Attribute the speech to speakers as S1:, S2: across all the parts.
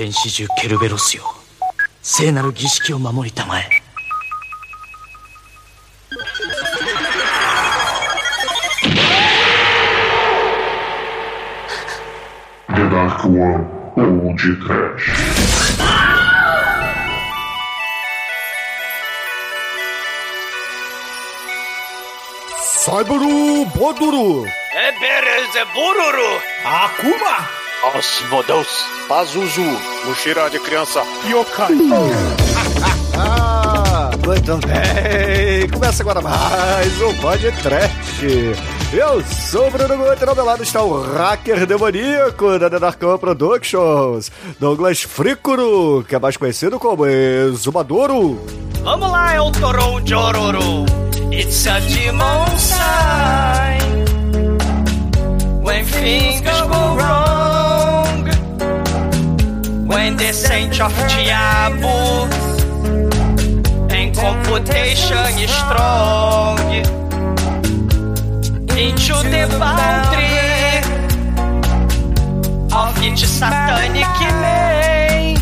S1: 伝子獣ケルベロスよ。聖なる儀式を守りたまえ。
S2: デダークワン
S3: オー
S4: ジーシ
S3: ュ Aku mah.
S5: Osmodos, Pazuzu, mochila de criança.
S3: Yokai! ah, muito bem! Começa agora mais um podcast. Eu sou o Bruno Guter, ao meu lado está o hacker demoníaco da The Darkon Productions, Douglas Fricuro, que é mais conhecido como Exumadoro.
S4: Vamos lá, é o Toron de Ororo. It's a demon sign. When things go wrong. Saint of Diabo. And computation strong. Into the boundary. Of each satanic man.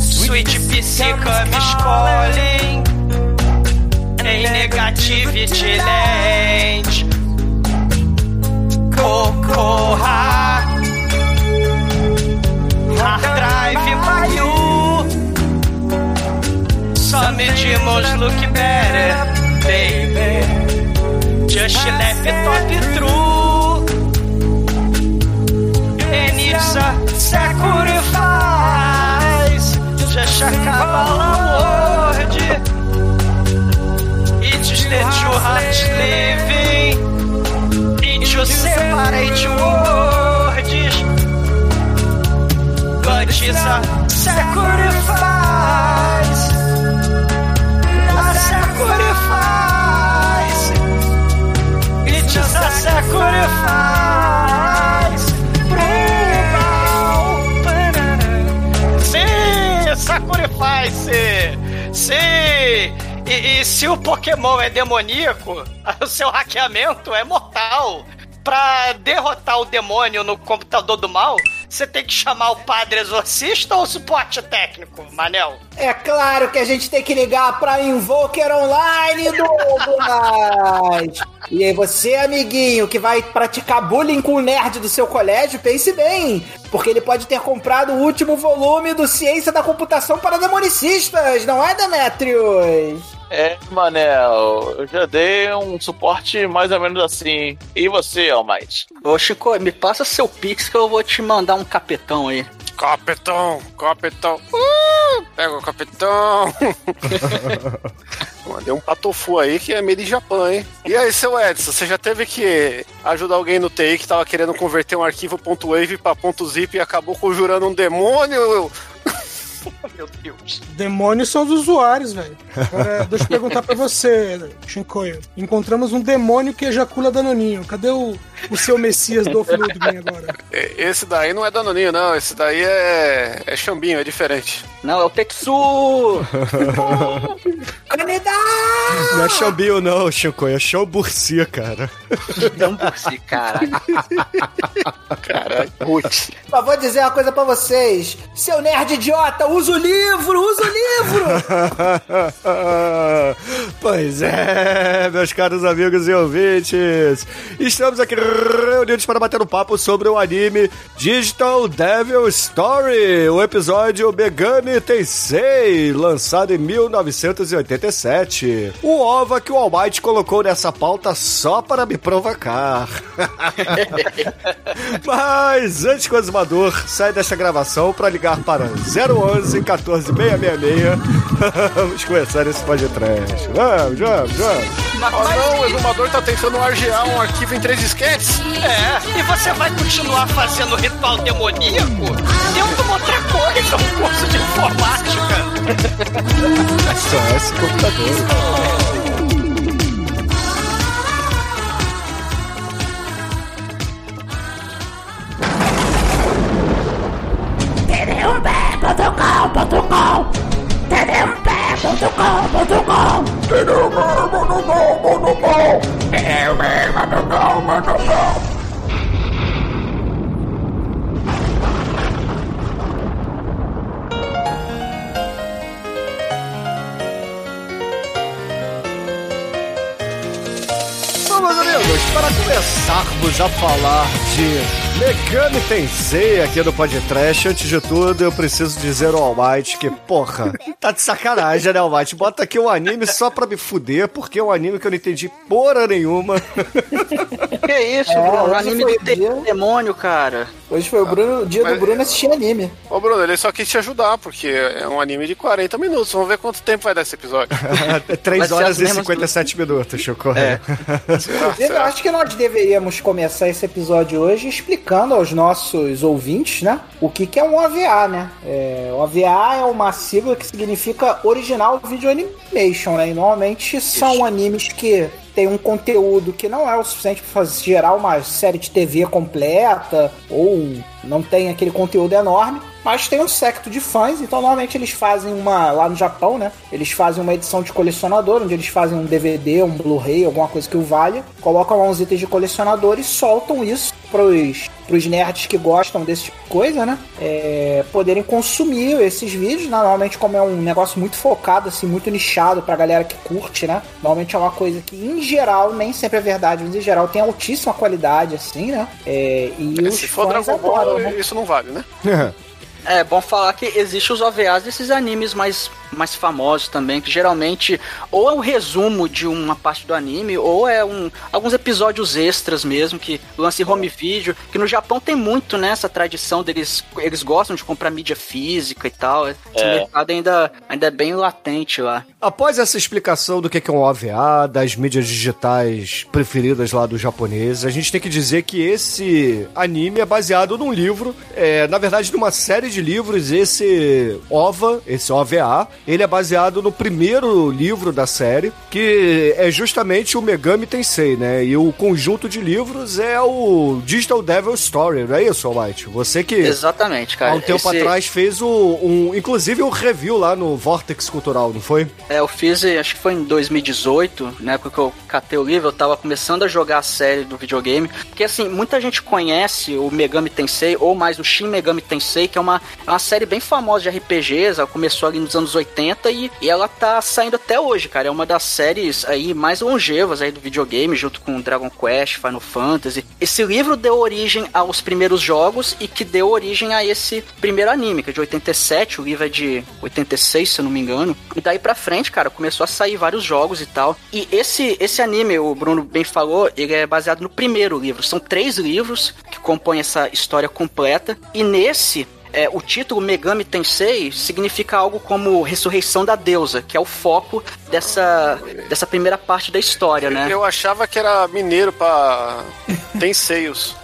S4: Sweet psychom calling Em negativity land Cocorra Hard drive Mayu Some demons look better Baby. Just laptop true. And it's a sacrifice Just a Kabbalah word. It's just that your heart living. Into separate words But it's a sacrifice. A sacrifice. It's just a sacrifice. Pro mal Sim, sacrifice. Sim. E, e se o Pokémon é demoníaco, o seu hackeamento é mortal. Pra derrotar o demônio no computador do mal, você tem que chamar o padre exorcista ou o suporte técnico, Manel?
S6: É claro que a gente tem que ligar pra Invoker Online, Douglas! e aí você, amiguinho, que vai praticar bullying com o nerd do seu colégio, pense bem, porque ele pode ter comprado o último volume do Ciência da Computação para Demonicistas, não é, Demetrius?
S5: É, Manel, eu já dei um suporte mais ou menos assim. E você, Almighty?
S7: Ô, Chico, me passa seu pix que eu vou te mandar um capetão aí.
S5: Capitão, capitão. Uh, pega o capitão.
S8: Mandei um patofu aí que é meio de Japão, hein? E aí, seu Edson, você já teve que ajudar alguém no TI que tava querendo converter um arquivo .wave pra .zip e acabou conjurando um demônio?
S4: Meu Deus.
S9: Demônios são os usuários, velho. Agora, deixa eu perguntar pra você, Shinkoio. Encontramos um demônio que ejacula danoninho. Cadê o, o seu Messias do Ludwig agora?
S8: Esse daí não é danoninho, não. Esse daí é, é chambinho, é diferente.
S7: Não, é o Tetsu!
S3: Não é Showbill, não, Chico, é Showbursi, cara.
S7: Não por si, caralho.
S8: Caralho, putz.
S6: Mas vou dizer uma coisa pra vocês. Seu nerd idiota, usa o livro, usa o livro!
S3: pois é, meus caros amigos e ouvintes. Estamos aqui reunidos para bater um papo sobre o anime Digital Devil Story, o episódio Megami Tensei, lançado em 1987. O OVA que o Almighty colocou nessa pauta só para me provocar. Mas antes que o exumador saia desta gravação para ligar para 011 14666. vamos começar esse podcast. Vamos, vamos, vamos.
S8: Oh não, o exumador tá tentando argear um arquivo em três esquetes
S4: É, e você vai continuar fazendo ritual demoníaco? eu uma outra coisa, um curso de informática.
S3: Só esse computador. Uber! tdmpé.com.com tdmpé.com.com tdmpé.com.com tdmpé.com.com começarmos a falar de Megami Tensei aqui no podcast, antes de tudo eu preciso dizer ao Almighty que, porra, tá de sacanagem, né, Almighty? Bota aqui um anime só pra me fuder, porque é um anime que eu não entendi porra nenhuma.
S7: Que isso,
S6: É,
S7: Bruno?
S6: hoje
S7: Anime
S6: foi
S7: do te-
S6: dia-
S7: demônio, cara.
S6: Hoje foi o, Bruno, o dia
S8: Mas-
S6: do Bruno assistir anime.
S8: Ô, Bruno, ele só quis te ajudar, porque é um anime de 40 minutos. Vamos ver quanto tempo vai dar esse episódio.
S3: 3
S7: Vai ser
S3: horas
S7: as
S3: e
S7: mesmas
S3: 57 minutos, Choco.
S7: É.
S6: Eu acho que nós deveríamos começar esse episódio hoje explicando aos nossos ouvintes, né? O que, que é um OVA, né? É, o OVA é uma sigla que significa Original Video Animation, né? E normalmente são animes que tem um conteúdo que não é o suficiente para gerar uma série de TV completa ou um não tem aquele conteúdo enorme. Mas tem um secto de fãs, então normalmente eles fazem uma. Lá no Japão, né? Eles fazem uma edição de colecionador, onde eles fazem um DVD, um Blu-ray, alguma coisa que o valha, colocam lá uns itens de colecionador e soltam isso pros, pros nerds que gostam desse tipo de coisa, né? É, poderem consumir esses vídeos, né? Normalmente, como é um negócio muito focado, assim, muito nichado pra galera que curte, né? Normalmente é uma coisa que, em geral, nem sempre é verdade, mas em geral tem altíssima qualidade, assim, né? É, e os
S8: Se for
S6: fãs
S8: Dragon Ball? Isso não vale, né?
S7: É bom falar que existe os OVAs desses animes mais, mais famosos também, que geralmente ou é um resumo de uma parte do anime, ou é um, alguns episódios extras mesmo, que lança em home video, que no Japão tem muito, né, essa tradição deles, eles gostam de comprar mídia física e tal, esse
S5: É.
S7: mercado ainda, ainda é bem latente lá.
S3: Após essa explicação do que é um OVA, das mídias digitais preferidas lá dos japoneses, a gente tem que dizer que esse anime é baseado num livro, é, na verdade, numa série de livros. Esse OVA, esse OVA, ele é baseado no primeiro livro da série, que é justamente o Megami Tensei, né? E o conjunto de livros é o Digital Devil Story, não é isso, Almighty? Você que
S7: Exatamente, cara.
S3: há um tempo
S7: Esse-
S3: atrás fez o, um, inclusive um review lá no Vortex Cultural, não foi?
S7: É, eu fiz, eh, acho que foi em 2018, na época que eu catei o livro, eu tava começando a jogar a série do videogame. Porque assim, muita gente conhece o Megami Tensei, ou mais o Shin Megami Tensei, que é uma, é uma série bem famosa de RPGs, ela começou ali nos anos 80 e, e ela tá saindo até hoje, cara. É uma das séries aí mais longevas aí do videogame, junto com Dragon Quest, Final Fantasy. Esse livro deu origem aos primeiros jogos e que deu origem a esse primeiro anime, que é de 87, o livro é de 86, se eu não me engano. E daí pra frente, cara, começou a sair vários jogos e tal. E esse, esse anime, o Bruno bem falou, ele é baseado no primeiro livro. São três livros que compõem essa história completa. E nesse, é, o título Megami Tensei significa algo como Ressurreição da Deusa, que é o foco dessa, dessa primeira parte da história, né?
S8: Eu achava que era mineiro pra. Tem seios.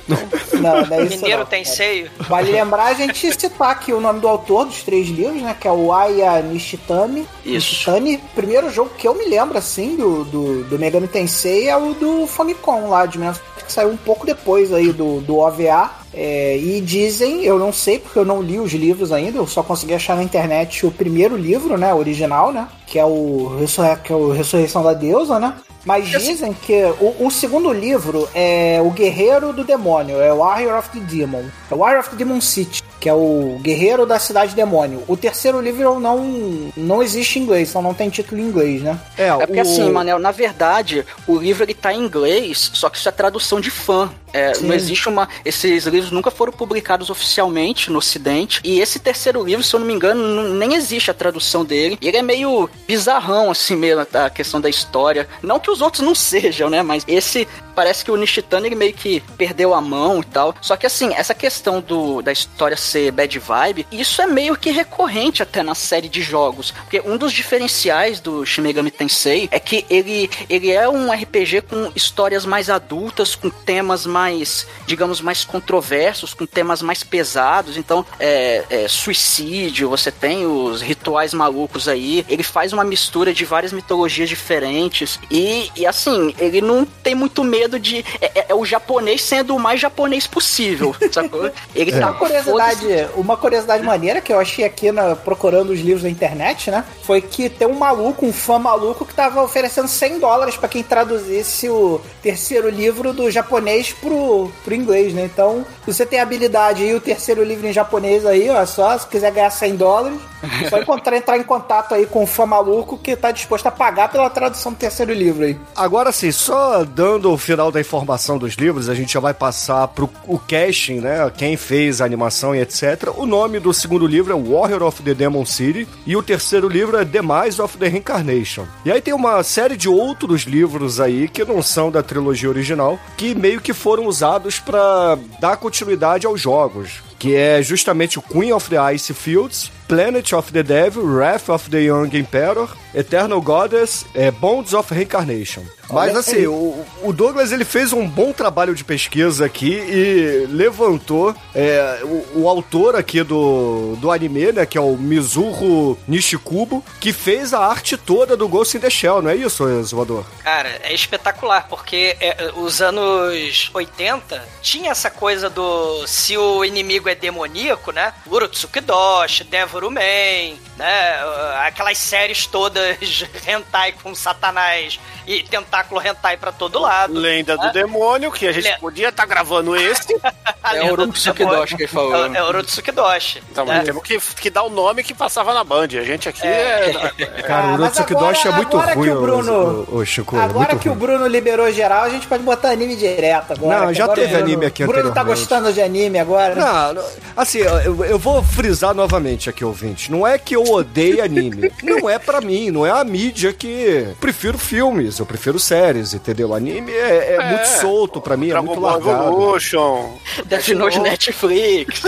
S6: Não, não é isso
S4: Mineiro
S6: não,
S4: tem
S6: cara.
S4: seio.
S6: Vale lembrar a gente citar aqui o nome do autor dos três livros, né? Que é o Aya Nishitani.
S7: Isso.
S6: Nishitani. O primeiro jogo que eu me lembro, assim, do, do, do Megami Tensei é o do Famicom lá, de 19 que saiu um pouco depois aí do, do OVA. É, e dizem, eu não sei porque eu não li os livros ainda, eu só consegui achar na internet o primeiro livro, né? Original, né? Que é o, que é o Ressurreição da Deusa, né? Mas dizem que o, o segundo livro é o Guerreiro do Demônio, é o Warrior of the Demon. É o Warrior of the Demon City, que é o Guerreiro da Cidade Demônio. O terceiro livro não, não existe em inglês, então não tem título em inglês, né?
S3: É,
S7: É porque
S3: o...
S7: assim, Manel, na verdade, o livro ele tá em inglês, só que isso é tradução de fã. É, não existe uma. Esses livros nunca foram publicados oficialmente no Ocidente. E esse terceiro livro, se eu não me engano, não- nem existe a tradução dele. E ele é meio bizarrão, assim mesmo, a questão da história. Não que os outros não sejam, né? Mas esse parece que o Nishitani ele meio que perdeu a mão e tal. Só que assim, essa questão do, da história ser bad vibe, isso é meio que recorrente até na série de jogos. Porque um dos diferenciais do Shin Megami Tensei é que ele, ele é um RPG com histórias mais adultas, com temas mais, digamos, mais controversos, com temas mais pesados. Então, é, é, suicídio, você tem os rituais malucos aí. Ele faz uma mistura de várias mitologias diferentes. E, e assim, ele não tem muito medo de. É, é- é o japonês sendo o mais japonês possível, sacou? Ele tá
S6: Uma curiosidade, uma curiosidade maneira que eu achei aqui na- procurando os livros na internet, né? Foi que tem um maluco, um fã maluco, que tava oferecendo 100 dólares pra quem traduzisse o terceiro livro do japonês pro, pro inglês, né? Então, se você tem habilidade e o terceiro livro em japonês aí, ó, só se quiser ganhar 100 dólares, só encontrar, entrar em contato aí com um fã maluco que tá disposto a pagar pela tradução do terceiro livro aí.
S3: Agora sim, só dando final da informação dos livros, a gente já vai passar pro o casting, né? Quem fez a animação e etc. O nome do segundo livro é Warrior of the Demon City e o terceiro livro é Demise of the Reincarnation. E aí tem uma série de outros livros aí que não são da trilogia original, que meio que foram usados para dar continuidade aos jogos que é justamente o Queen of the Ice Fields, Planet of the Devil, Wrath of the Young Emperor, Eternal Goddess, é, Bonds of Reincarnation. Mas assim, o, o, Douglas ele fez um bom trabalho de pesquisa aqui e levantou é, o, o, autor aqui do, do anime, né, que é o Mizuho Nishikubo, que fez a arte toda do Ghost in the Shell, não é isso, Exumador?
S4: Cara, é espetacular, porque é, os anos 80 tinha essa coisa do se o inimigo é demoníaco, né? Urotsuki Doshi, Devoru Man, né? Aquelas séries todas hentai com satanás e tentáculo hentai pra todo lado.
S8: Lenda né? do demônio, que a gente Le... podia estar tá gravando esse.
S7: é o Urotsuki Doshi que ele falou.
S4: É, é o Urotsuki Doshi.
S8: Então, né? temos que, que dar o nome que passava na Band. A gente aqui é...
S3: é... Cara, o Urotsuki Doshi é muito ruim,
S6: que o Bruno... o, o, Chico, é Agora que ruim. o Bruno liberou geral, a gente pode botar anime direto agora.
S3: Não, já teve
S6: Bruno,
S3: anime aqui
S6: O Bruno tá gostando de anime agora?
S3: Não, assim, eu, eu vou frisar novamente aqui, ouvinte. Não é que eu odeio anime. não é para mim, não é a mídia que... Prefiro filmes, eu prefiro séries, entendeu? Anime é, é, é muito solto para mim, é muito largado.
S8: Evolution.
S7: Death Note Netflix.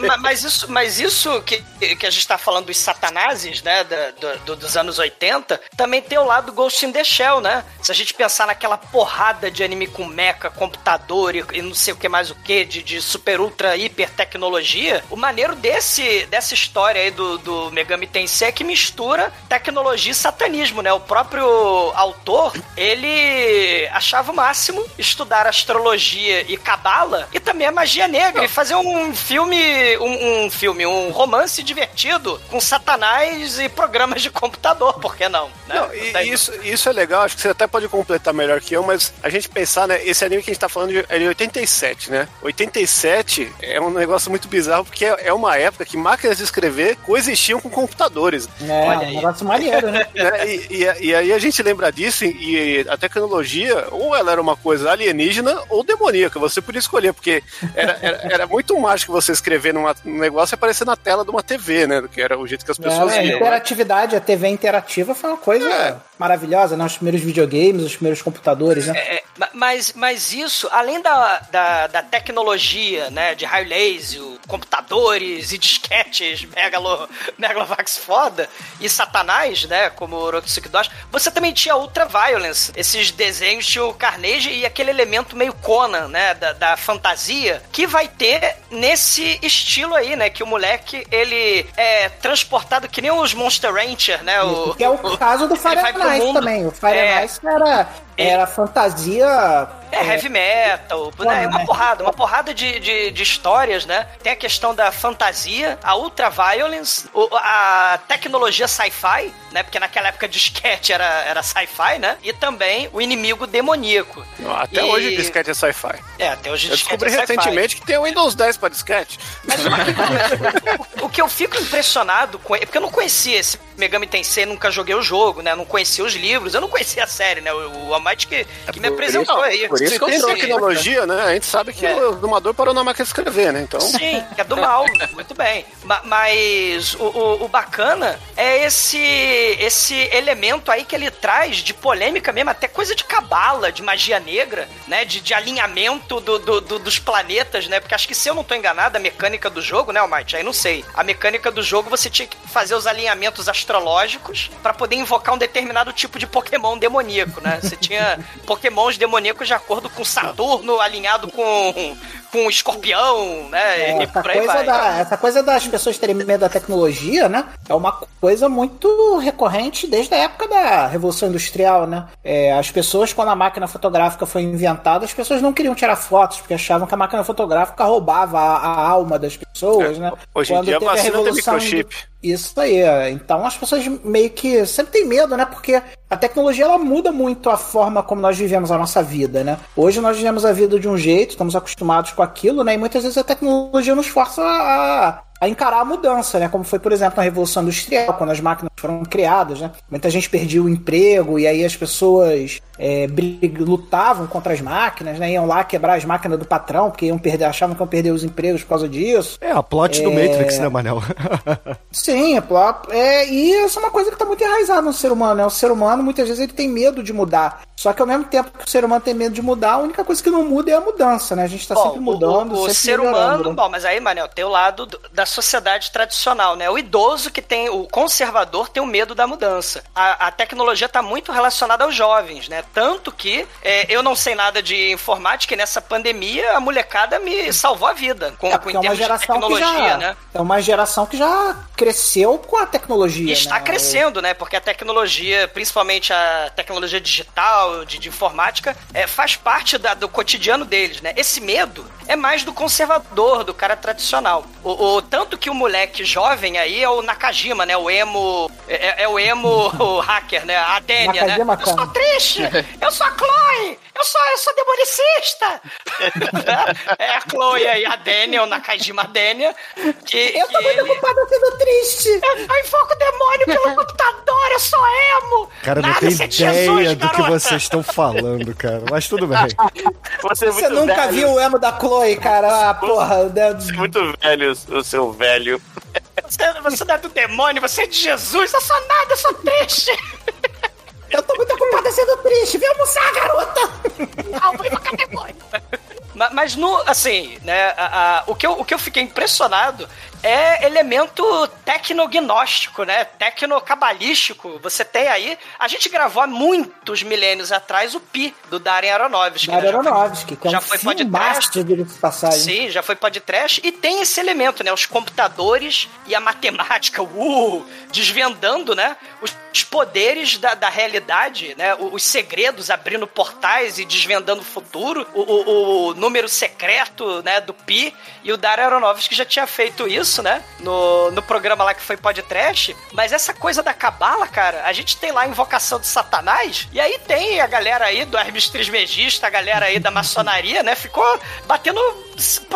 S4: não, mas isso, mas isso que, que a gente tá falando dos satanases, né, do, do, dos anos 80, também tem o lado Ghost in the Shell, né? Se a gente pensar naquela porrada de anime com mecha, computador e, e não sei o que mais o que, de, de super ultra hiper tecnologia, o maneiro desse, dessa história aí do, do Megami Tensei é que mistura tecnologia e satanismo, né? O próprio autor, ele achava o máximo estudar astrologia e cabala e também a magia negra e fazer um filme, um, um filme, um romance divertido com satanás e programas de computador, por que não? Né?
S8: não e, isso, isso é legal, acho que você até pode completar melhor que eu, mas a gente pensar, né, esse anime que a gente tá falando é de 87, né? 87 é um negócio muito bizarro porque é, é uma época que máquinas de escrever coexistiam com computadores.
S6: É, Olha um negócio maneiro, né?
S8: É, e, e, e, aí a gente lembra disso e a tecnologia, ou ela era uma coisa alienígena ou demoníaca, você podia escolher, porque era, era, era muito mágico você escrever numa, num negócio e aparecer na tela de uma TV, né? Que era o jeito que as pessoas
S6: é, viam. A interatividade, a TV interativa foi uma coisa é. maravilhosa, né? Os primeiros videogames, os primeiros computadores, né?
S4: É, é mas, mas isso, além da, da, da tecnologia, né? De raio laser, computadores e disquetes megalo, megalovax foda e satanás, né? Como o Orotsuki Doshi, você também tinha Ultra Violence. Esses desenhos tinham o Carnage e aquele elemento meio Conan, né? Da, da fantasia, que vai ter nesse estilo aí, né? Que o moleque, ele é transportado que nem os Monster Rancher, né?
S6: O, que é o, o caso do Fire Night também. O Fire é, era, era fantasia
S4: é, heavy metal, né? uma porrada, uma porrada de, de, de, histórias, né? Tem a questão da fantasia, a ultra violence, a tecnologia sci-fi, né? Porque naquela época disquete era, era sci-fi, né? E também o inimigo demoníaco.
S8: Até e... hoje disquete é sci-fi.
S4: É, até hoje
S8: eu descobri é recentemente que tem o Windows 10 para disquete. Mas
S4: o, o que eu fico impressionado com ele, porque eu não conhecia esse Megami Tensei, nunca joguei o jogo, né? Não conhecia os livros, eu não conhecia a série, né? O, o Almighty que, que é me apresentou
S8: isso,
S4: aí.
S8: Por isso Se tem tecnologia, né? A gente sabe que é. o domador parou na máquina de escrever, né? Então...
S4: Sim, é do mal, muito bem. Mas o, o, o, bacana é esse, esse elemento aí que ele traz de polêmica mesmo, até coisa de cabala, de magia negra, né? De, de alinhamento do, do, do, dos planetas, né? Porque acho que se eu não tô enganado, a mecânica do jogo, né, Almighty? Aí não sei. A mecânica do jogo você tinha que fazer os alinhamentos astrológicos para poder invocar um determinado tipo de Pokémon demoníaco, né? Você tinha Pokémons demoníacos de acordo com Saturno alinhado com, com Escorpião, né?
S6: É, essa, coisa da, essa coisa das pessoas terem medo da tecnologia, né? É uma coisa muito recorrente desde a época da Revolução Industrial, né? É, as pessoas, quando a máquina fotográfica foi inventada, as pessoas não queriam tirar fotos, porque achavam que a máquina fotográfica roubava a, a alma das pessoas, né?
S8: Hoje em quando dia a vacina a revolução tem microchip.
S6: Isso aí. Então as pessoas meio que sempre têm medo, né? Porque a tecnologia ela muda muito a forma como nós vivemos a nossa vida, né? Hoje nós vivemos a vida de um jeito, estamos acostumados com aquilo, né? E muitas vezes a tecnologia nos força a, a encarar a mudança, né? Como foi, por exemplo, na Revolução Industrial, quando as máquinas foram criadas, né? Muita gente perdia o emprego e aí as pessoas é, brig- lutavam contra as máquinas, né? Iam lá quebrar as máquinas do patrão, porque iam perder, achavam que iam perder os empregos por causa disso.
S3: É, a plot do
S6: É.
S3: Matrix, né, Manel?
S6: Sim, é, plot- é, e isso é uma coisa que tá muito enraizada no ser humano, né? O ser humano, muitas vezes, ele tem medo de mudar. Só que ao mesmo tempo que o ser humano tem medo de mudar, a única coisa que não muda é a mudança, né? A gente tá
S4: Bom,
S6: sempre mudando,
S4: o, o, o
S6: sempre
S4: ser
S6: melhorando,
S4: humano,
S6: né?
S4: bom, mas aí, Manel, tem o lado do- da sociedade tradicional, né? O idoso que tem, o conservador tem o medo da mudança. A, a tecnologia tá muito relacionada aos jovens, né? Tanto que é, eu não sei nada de informática e nessa pandemia a molecada me salvou a vida com,
S6: É,
S4: com
S6: é uma geração que
S4: tecnologia,
S6: já,
S4: né?
S6: é uma geração que já cresceu com a tecnologia,
S4: E está
S6: né?
S4: crescendo, né? Porque a tecnologia, principalmente a tecnologia digital, de, de informática, é, faz parte da- do cotidiano deles, né? Esse medo é mais do conservador, do cara tradicional. O, o- tanto que o moleque jovem aí é o Nakajima, né? O emo. É, é o emo o hacker, né? A Denia, né? Eu sou triste! Eu sou a Chloe! Eu sou, eu sou demonicista! é a Chloe aí, a Denia, o Nakajima Denia. Que,
S6: Eu tô
S4: que
S6: muito
S4: ele-
S6: ocupada sendo triste!
S4: eu invoco o demônio pelo computador, eu sou emo!
S3: Cara, não
S4: Nada
S3: tem
S4: ser
S3: ideia
S4: Jesus,
S3: do que
S4: garota.
S3: vocês estão falando, cara. Mas tudo bem.
S5: Você é
S6: Você nunca
S5: velho.
S6: viu o emo da Chloe, cara? Ah, porra.
S5: Você é muito velho, o seu velho.
S4: Você, você não é do demônio, você é de Jesus, eu sou nada, eu sou triste!
S6: Eu tô muito ocupada sendo triste. Vem almoçar, garota!
S4: Não, vou invocar demônio! Ma- Mas no, assim, né, a- a- o, que eu, o que eu fiquei impressionado é elemento tecnognóstico, né, tecnocabalístico. Você tem aí, a gente gravou há muitos milênios atrás o Pi, do Darren Aronofsky. né, já foi-
S6: Aronofsky, que é
S4: já
S6: um
S4: foi
S6: filme
S4: podcast.
S6: de passagem.
S4: Sim, já foi podcast e tem esse elemento, né? Os computadores e a matemática, uh, desvendando, né? Os, poderes da, da realidade, né? Os, segredos, abrindo portais e desvendando o futuro. O, o- o número secreto, né? Do Pi. E o Dario Aronofsky já tinha feito isso, né? No, no programa lá que foi podcast. Mas essa coisa da cabala, cara, a gente tem lá a invocação de Satanás. E aí tem a galera aí do Hermes Trismegista, a galera aí da maçonaria, né? Ficou batendo,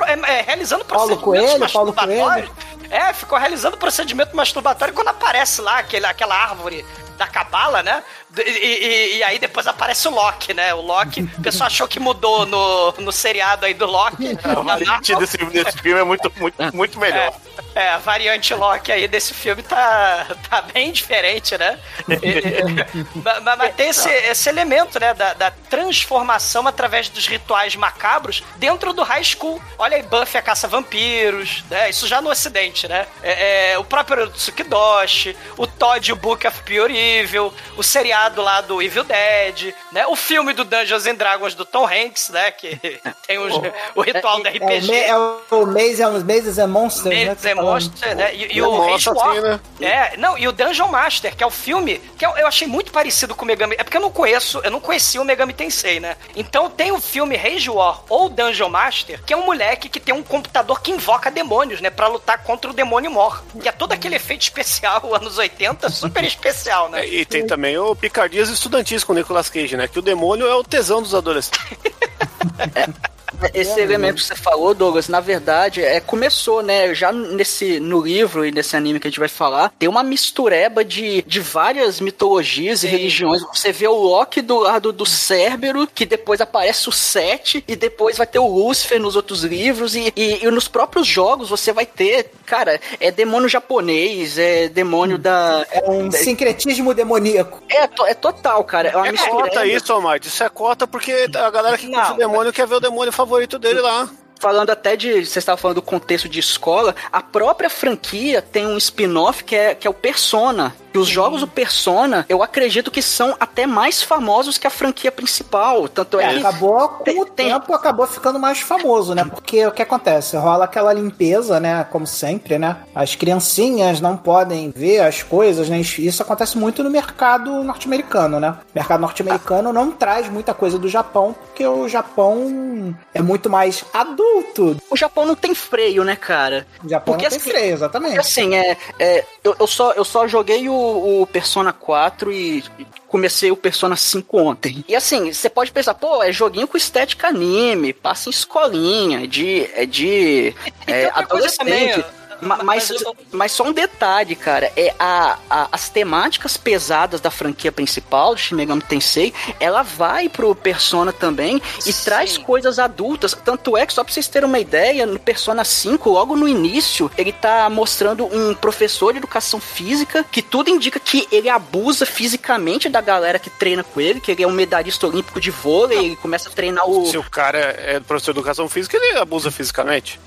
S4: é, é, realizando
S6: Paulo
S4: procedimentos
S6: Coelho, Paulo
S4: masturbatórios. É, ficou realizando procedimento masturbatório quando aparece lá aquele, aquela árvore da cabala, né? E, e- e aí depois aparece o Loki, né? O Loki, o pessoal achou que mudou no, no seriado aí do Loki.
S5: A
S4: na
S5: variante desse, desse filme é muito, muito, muito melhor.
S4: É, é, a variante Loki aí desse filme tá, tá bem diferente, né? E- e- ma- ma- mas, tem esse, esse elemento, né? Da, da transformação através dos rituais macabros dentro do high school. Olha aí, Buffy a caça-vampiros, né? Isso já no ocidente, né? É, é, o próprio Tsukidoshi, o Todd o Book of Pure Evil, o seriado lá do Evil Dead, né? O filme do Dungeons and Dragons do Tom Hanks, né? Que tem os- o ritual do
S6: É o,
S4: RPG.
S6: Ma- é o Maze, é os Mazes and Monsters, né?
S4: And
S6: tá.
S4: Monsters, né? E, e
S8: É
S4: o War.
S8: assim, né?
S4: É, não, e o Dungeon Master, que é o filme que eu, eu achei muito parecido com o Megami. É porque eu não conheço, eu não conhecia o Megami Tensei, né? Então tem o filme Rage War ou Dungeon Master, que é um moleque que tem um computador que invoca demônios, né? Pra lutar contra o demônio mor. Que é todo aquele efeito especial, anos 80, super especial, né?
S8: É, E tem também o Picardias Estudantis com o Nicolas Cage, né? Que o demônio é o tesão dos adolescentes.
S7: Esse elemento que você falou, Douglas, na verdade, é, começou, né? Já nesse no livro e nesse anime que a gente vai falar, tem uma mistureba de, de várias mitologias e religiões. Você vê o Loki do lado do Cérbero, que depois aparece o Sete, e depois vai ter o Lúcifer nos outros livros, e, e, e nos próprios jogos você vai ter, cara, é demônio japonês, é demônio da.
S6: É um sincretismo demoníaco.
S7: É, to- é total, cara. É uma
S8: É
S7: mistureba.
S8: cota isso, Almighty. Isso é cota porque a galera que curte
S4: Não.
S8: o demônio quer ver o demônio favorito dele lá.
S7: Falando até de. Você estava falando do contexto de escola, a própria franquia tem um spin-off que é, que é o Persona. E os jogos do Persona, eu acredito que são até mais famosos que a franquia principal. Tanto é,
S6: É,
S7: que.
S6: acabou com
S7: tem-
S6: o
S7: tem-
S6: tempo, acabou ficando mais famoso, né? Porque o que acontece? Rola aquela limpeza, né? Como sempre, né? As criancinhas não podem ver as coisas, né? Isso acontece muito no mercado norte-americano, né? O mercado norte-americano não traz muita coisa do Japão, porque o Japão é muito mais adulto.
S7: O Japão não tem freio, né, cara?
S6: O Japão
S7: Porque
S6: não tem
S7: assim-
S6: freio, exatamente.
S7: assim, é, é, eu, eu só, eu só joguei o, o Persona 4 e comecei o Persona 5 ontem. E assim, você pode pensar, pô, é joguinho com estética anime, passa em escolinha, é de. É de. É,
S4: coisa também,
S7: adolescente. Ma- Mas, mas só um detalhe, cara, é a, a- as temáticas pesadas da franquia principal, do Shin Megami Tensei, ela vai pro Persona também e
S4: Sim.
S7: traz coisas adultas. Tanto é que, só pra vocês terem uma ideia, no Persona 5, logo no início, ele tá mostrando um professor de educação física que tudo indica que ele abusa fisicamente da galera que treina com ele, que ele é um medalhista olímpico de vôlei, ele começa a treinar o...
S8: Se o cara é professor de educação física, ele abusa fisicamente.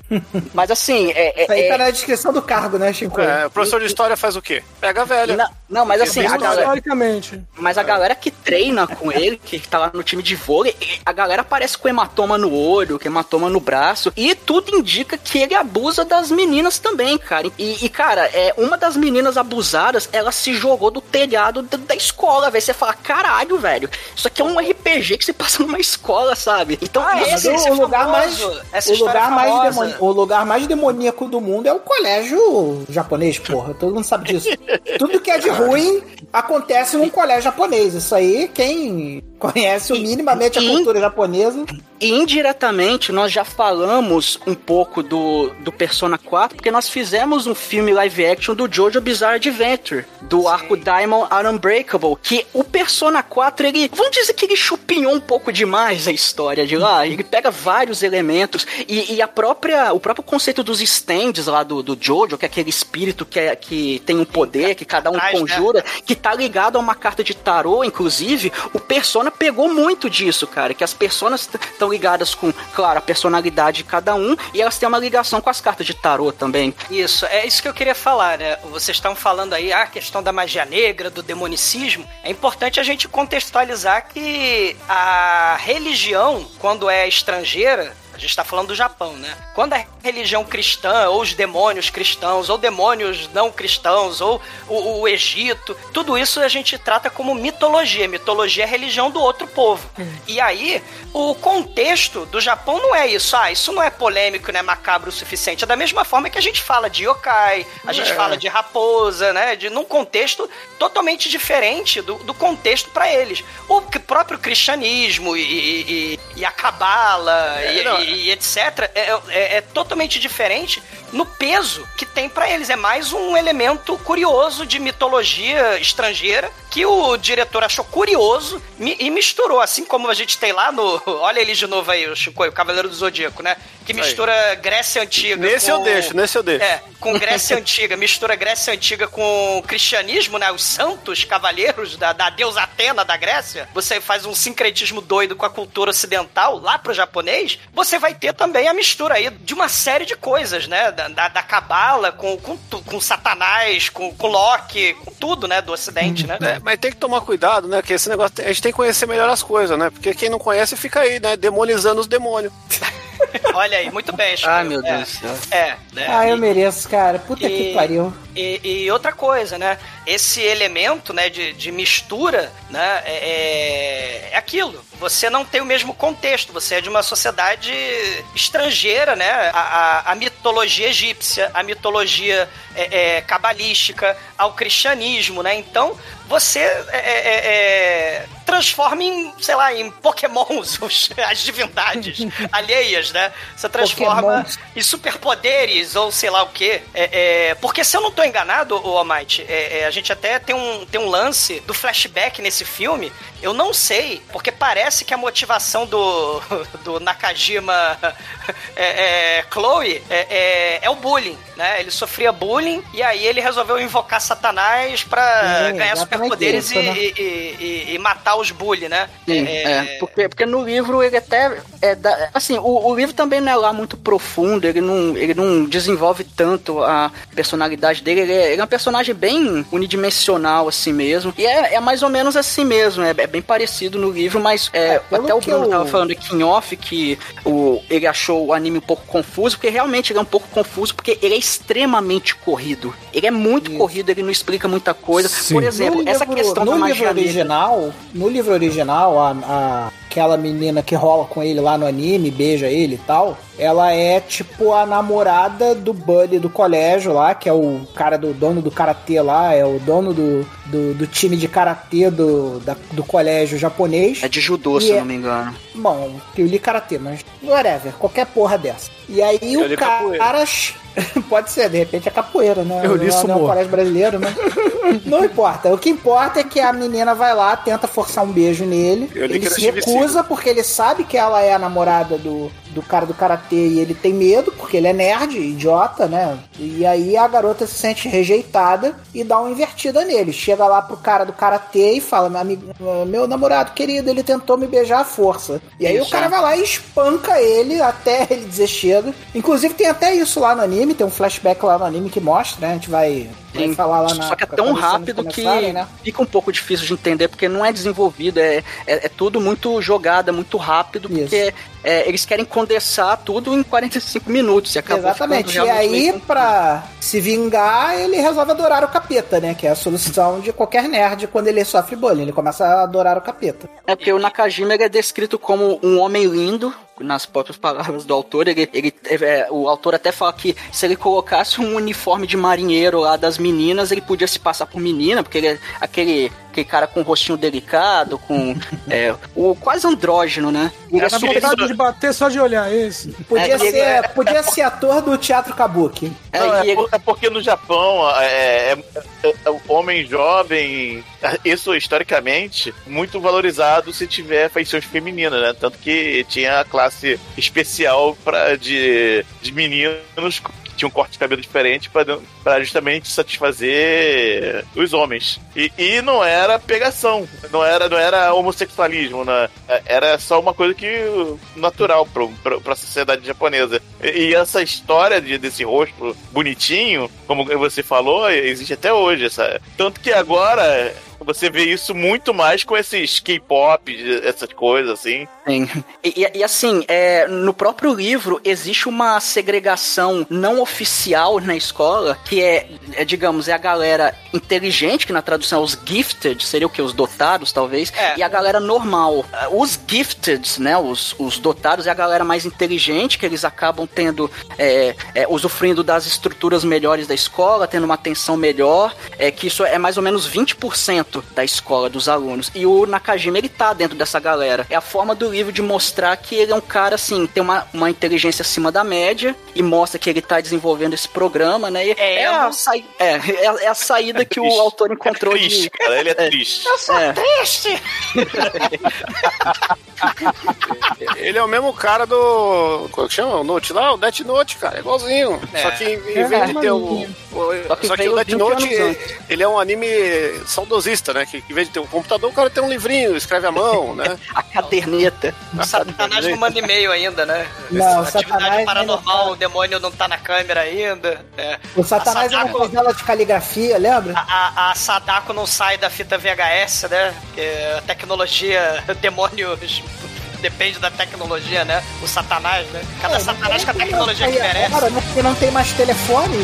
S7: Mas assim, é... É,
S6: tá
S7: é-
S6: na descrição do cargo, né, Chico?
S8: É, o professor de história faz o quê? Pega a velha.
S7: Não, não, mas assim, a galera,
S9: Historicamente.
S7: Mas a galera que treina com ele, que tá lá no time de vôlei, a galera aparece com hematoma no olho, com hematoma no braço, e tudo indica que ele abusa das meninas também, cara. E, e, cara, é, uma das meninas abusadas, ela se jogou do telhado da, da escola, velho. Você fala, caralho, velho, isso aqui é um RPG que se passa numa escola, sabe? Então,
S4: Ah, esse-
S6: o,
S4: esse é
S6: o lugar
S4: famoso.
S6: mais,
S4: Essa
S6: o lugar
S4: é
S6: mais demoni- o lugar mais demoníaco do mundo é o colégio japonês, porra. Todo mundo sabe disso. Tudo que é de ruim acontece num colégio japonês. Isso aí, quem conhece o minimamente a cultura japonesa.
S7: E indiretamente nós já falamos um pouco do, do Persona 4, porque nós fizemos um filme live action do Jojo Bizarre Adventure, do arco Diamond Unbreakable, que o Persona 4, ele, vamos dizer que ele chupinhou um pouco demais a história de lá, ele pega vários elementos e, e a própria, o próprio conceito dos stands lá do, do Jojo, que é aquele espírito que, é, que tem um poder, que cada um
S4: né?
S7: conjura, que tá ligado a uma carta de tarô, inclusive, o Persona pegou muito disso, cara, que as personas estão ligadas com, claro, a personalidade de cada um, e elas têm uma ligação com as cartas de tarô também.
S4: Isso, é isso que eu queria falar, né? Vocês estão falando aí ah, a questão da magia negra, do demonicismo. É importante a gente contextualizar que a religião, quando é estrangeira, a gente está falando do Japão, né? Quando a religião cristã, ou os demônios cristãos, ou demônios não cristãos, ou o, o Egito, tudo isso a gente trata como mitologia. Mitologia é a religião do outro povo. E aí, o contexto do Japão não é isso. Ah, isso não é polêmico, não é macabro o suficiente. É da mesma forma que a gente fala de yokai, a gente fala de raposa, né? De, num contexto totalmente diferente do, do contexto para eles. O próprio cristianismo e, e- e- a cabala e,
S8: não.
S4: E- e etc. É, é- é totalmente diferente no peso que tem para eles. É mais um elemento curioso de mitologia estrangeira que o diretor achou curioso e misturou, assim como a gente tem lá no. Olha ele de novo aí, o Chico, o Cavaleiro do Zodíaco, né? Que mistura Grécia Antiga.
S8: Nesse
S4: com...
S8: eu deixo, nesse eu deixo.
S4: É, com Grécia Antiga, mistura Grécia Antiga com cristianismo, né? Os santos cavaleiros da, da deusa Atena da Grécia. Você faz um sincretismo doido com a cultura ocidental, lá pro japonês. Você vai ter também a mistura aí de uma série de coisas, né? Da, da, da cabala com, com, com Satanás, com, com Loki, com tudo, né? Do ocidente, né?
S8: É, mas tem que tomar cuidado, né? Que esse negócio, a gente tem que conhecer melhor as coisas, né? Porque quem não conhece fica aí, né? Demonizando os demônios.
S4: Olha aí, muito bem, Chico.
S7: Ai, meu
S4: É,
S7: Deus do céu.
S4: É, né?
S6: Ah, eu
S4: E-
S6: mereço, cara. Puta que
S4: E-
S6: pariu.
S4: E, e outra coisa, né? Esse elemento, né, de, de mistura, né, é, é- é aquilo. Você não tem o mesmo contexto. Você é de uma sociedade estrangeira, né? A, a- a mitologia egípcia, a mitologia é, é, cabalística, ao cristianismo, né? Então você é, é, é, transforma em, sei lá, em pokémons as divindades alheias, né? Você transforma
S6: Pokémons.
S4: e superpoderes, ou sei lá o quê. É, é, porque se eu não tô enganado, o Almighty, é, é, a gente até tem um, tem um lance do flashback nesse filme. Eu não sei, porque parece que a motivação do, do Nakajima é, é, Chloe é, é, é o bullying, né? Ele sofria bullying e aí ele resolveu invocar Satanás pra
S6: Sim,
S4: ganhar superpoderes e,
S6: né?
S4: e- e- e matar os bully, né?
S7: Sim, é, porque, porque no livro ele até é da- assim, o, o livro também não é lá muito profundo, ele não, ele não desenvolve tanto a personalidade dele, ele é, ele é um personagem bem unidimensional assim mesmo, e é, é mais ou menos assim mesmo, é, é bem parecido no livro, mas é,
S6: É,
S7: até o
S6: que
S7: Bruno
S6: eu-
S7: tava falando aqui em off que o, ele achou o anime um pouco confuso, porque realmente ele é um pouco confuso, porque ele é extremamente corrido, ele é muito corrido, ele não explica muita coisa,
S1: Sim.
S7: por exemplo,
S6: no
S7: essa
S6: livro,
S7: questão
S6: no
S7: da
S6: livro
S7: magia negra-
S6: original, no livro original, a, a- aquela menina que rola com ele lá no anime, beija ele e tal, ela é tipo a namorada do Buddy do colégio lá, que é o cara do dono do karatê lá, é o dono do, do, do time de karatê do, da- do colégio japonês.
S7: é de judô,
S6: E
S7: se eu
S6: é-
S7: não me engano.
S6: Bom, eu li karatê, mas whatever, qualquer porra dessa. E aí
S8: Eu
S6: o cara,
S8: capoeira.
S6: Pode ser, de repente é capoeira, né?
S3: Eu li
S6: não, não é um colégio brasileiro, né? Não importa. O que importa é que a menina vai lá, tenta forçar um beijo nele. Ele se recusa porque ele sabe que ela é a namorada do, do cara do karatê e ele tem medo, porque ele é nerd, idiota, né? E aí a garota se sente rejeitada e dá uma invertida nele. Chega lá pro cara do karatê e fala: meu, amigo, meu namorado querido, ele tentou me beijar à força. E aí o cara vai lá e espanca ele até ele dizer chega. Inclusive tem até isso lá no anime, tem um flashback lá no anime que mostra, né? A gente vai,
S7: Sim.
S6: falar lá na.
S7: Só que é tão rápido que
S6: né?
S7: fica um pouco difícil de entender, porque não é desenvolvido, é, é, é tudo muito jogado, é muito rápido, porque é, eles querem condensar tudo em 45 minutos. E acabou
S6: Exatamente. E aí, pra se vingar, ele resolve adorar o capeta, né? Que é a solução de qualquer nerd quando ele sofre bullying. Ele começa a adorar o capeta.
S7: É porque o Nakajima é descrito como um homem lindo, nas próprias palavras do autor. Ele, ele, é, o autor até fala que se ele colocasse um uniforme de marinheiro lá das meninas, ele podia se passar por menina, porque ele é aquele, aquele cara com um rostinho delicado, com é, o quase andrógeno, né? É super-
S9: vontade de bater só de olhar esse.
S6: Podia,
S7: É,
S6: ser,
S7: ele-
S6: podia ser ator do teatro kabuki.
S7: é,
S5: Não, é,
S7: ele-
S5: por- é porque no Japão é, é- é- é o homem jovem, isso historicamente, muito valorizado se tiver feições femininas, né? Tanto que tinha a classe especial pra, de, de meninos que tinham um corte de cabelo diferente pra justamente satisfazer os homens. E, e não era pegação, não era, não era homossexualismo, né? era só uma coisa que natural pro, pra sociedade japonesa. E, e essa história de, desse rosto bonitinho, como você falou, existe até hoje. Essa, tanto que agora você vê isso muito mais com esses K-pop, essas coisas assim.
S7: Sim. E, e- e assim, é, no próprio livro existe uma segregação não oficial na escola, que é, é, digamos, é a galera inteligente, que na tradução é os gifted, seria o que? Os dotados, talvez,
S4: É.
S7: e a galera normal. Os gifted, né, os, os dotados, é a galera mais inteligente, que eles acabam tendo, é, é, usufruindo das estruturas melhores da escola, tendo uma atenção melhor, é que isso é mais ou menos 20% da escola, dos alunos. E o Nakajima, ele tá dentro dessa galera. É a forma do livro de mostrar que ele é um cara, assim, tem uma, uma inteligência acima da média e mostra que ele tá desenvolvendo esse programa, né? E
S4: É
S7: a, saí- é, é, é a saída que o autor encontrou
S5: é triste,
S7: de...
S5: cara, ele é, triste.
S7: É,
S4: Triste!
S8: Ele é o mesmo cara do. Como é que chama? O Note lá? O Death Note, cara. É igualzinho.
S4: É.
S8: Só que em, em vez de ter o. o-
S7: Só que
S8: Só que o Death
S7: 20
S8: Note, ele é um anime saudosista, né? Que em vez de ter um computador, o cara tem um livrinho, escreve à mão, né?
S7: a caderneta.
S4: O Satanás não manda e-mail ainda, né?
S6: Não, o
S4: Atividade
S6: Satanás
S4: paranormal,
S6: tá-
S4: o demônio não tá na câmera ainda. É.
S6: O Satanás
S4: A
S6: é uma
S4: Sadako-
S6: novela de caligrafia, lembra?
S4: A, a, a Sadako não sai da fita VHS, né? Porque a tecnologia, demônios depende da tecnologia, né? O Satanás, né? Cada Satanás com a tecnologia que merece.
S6: Agora, né? Porque não tem mais telefone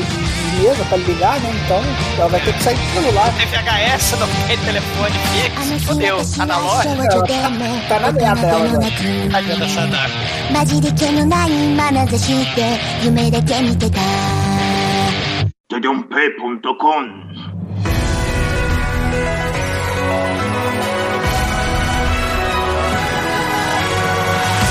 S6: mesa pra ligar, né? Então ela vai ter que sair do celular.
S4: Tem VHS, não tem telefone fixo, fodeu. Analógico,
S6: Tá na merda ela agora.
S4: tadinha da Sadako.
S10: 混じり気のない眼差しで夢だけ見てた
S1: Todonpe.com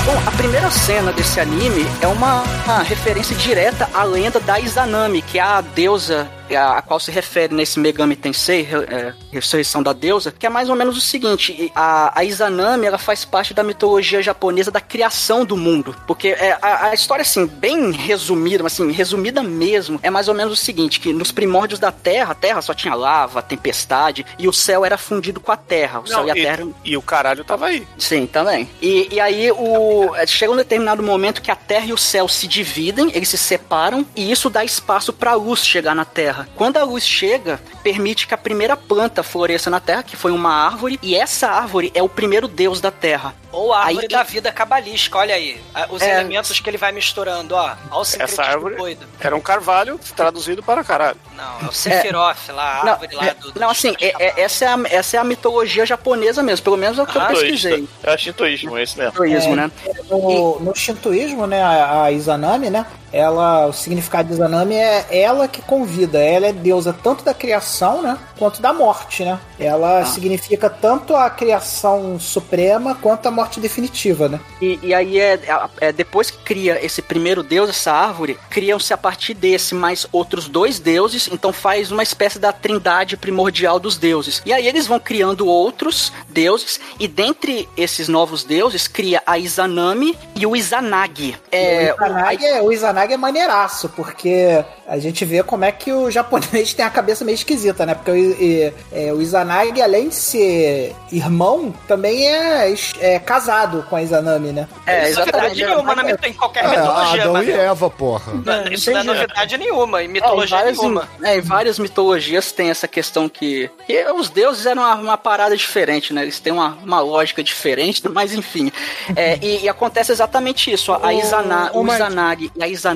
S7: Bom, a primeira cena desse anime é uma, uma referência direta à lenda da Izanami, que é a deusa a, a qual se refere nesse Megami Tensei, é, Ressurreição da Deusa, que é mais ou menos o seguinte, a, a Izanami, ela faz parte da mitologia japonesa da criação do mundo, porque é, a, a história, assim, bem resumida, mas assim, resumida mesmo, é mais ou menos o seguinte, que nos primórdios da Terra, a Terra só tinha lava, tempestade, e o céu era fundido com a Terra, o céu
S8: Não,
S7: e a
S8: e,
S7: Terra...
S8: e o caralho tava aí.
S7: Sim, também. E, e aí o chega um determinado momento que a Terra e o céu se dividem, eles se separam e isso dá espaço para a luz chegar na Terra. Quando a luz chega, permite que a primeira planta floresça na Terra, que foi uma árvore, e essa árvore é o primeiro deus da Terra.
S4: Ou a árvore
S7: Aí-
S4: da vida cabalística, olha aí. Os
S7: É.
S4: elementos que ele vai misturando, ó. Olha o
S8: Essa árvore
S4: doido.
S8: era um carvalho traduzido para caralho.
S4: Não, é o Sephiroth lá, a
S7: Não,
S4: árvore lá
S7: é-
S4: do... do
S7: não assim, é- é- essa, é a, essa é a mitologia japonesa mesmo, pelo menos é o que eu
S4: Ah,
S7: pesquisei.
S5: É shintoísmo, é isso mesmo.
S7: Shintoísmo, né?
S6: No, no shintoísmo, né, a, a Izanami, né, ela, o significado de Izanami é ela que convida, ela é deusa tanto da criação, né, quanto da morte, né. Ela significa tanto a criação suprema quanto a morte definitiva, né?
S7: E, e aí é, é- depois que cria esse primeiro deus, essa árvore, criam-se a partir desse mais outros dois deuses, então faz uma espécie da trindade primordial dos deuses. E aí eles vão criando outros deuses, e dentre esses novos deuses, cria a Izanami e o Izanagi. É,
S6: o, Izanagi é, o Izanagi é maneiraço, porque a gente vê como é que o japonês tem a cabeça meio esquisita, né? Porque o, e- é, o Izanagi, além de ser irmão, também é, é casado com a Izanami, né?
S7: É,
S4: Isso não é novidade
S7: exatamente.
S4: nenhuma na mit- em qualquer
S3: É,
S4: mitologia.
S3: Adão
S4: mas-
S3: e Eva, porra.
S4: Não, Isso não é novidade nenhuma, em
S7: É, em
S4: mitologia
S7: várias,
S4: nenhuma.
S7: é, em várias mitologias tem essa questão que, que os deuses eram uma, uma parada diferente, né? Eles têm uma, uma lógica diferente, mas enfim. É, e, e acontece exatamente isso. A Izana, o
S9: Mike.
S7: Izanagi e a Izanami,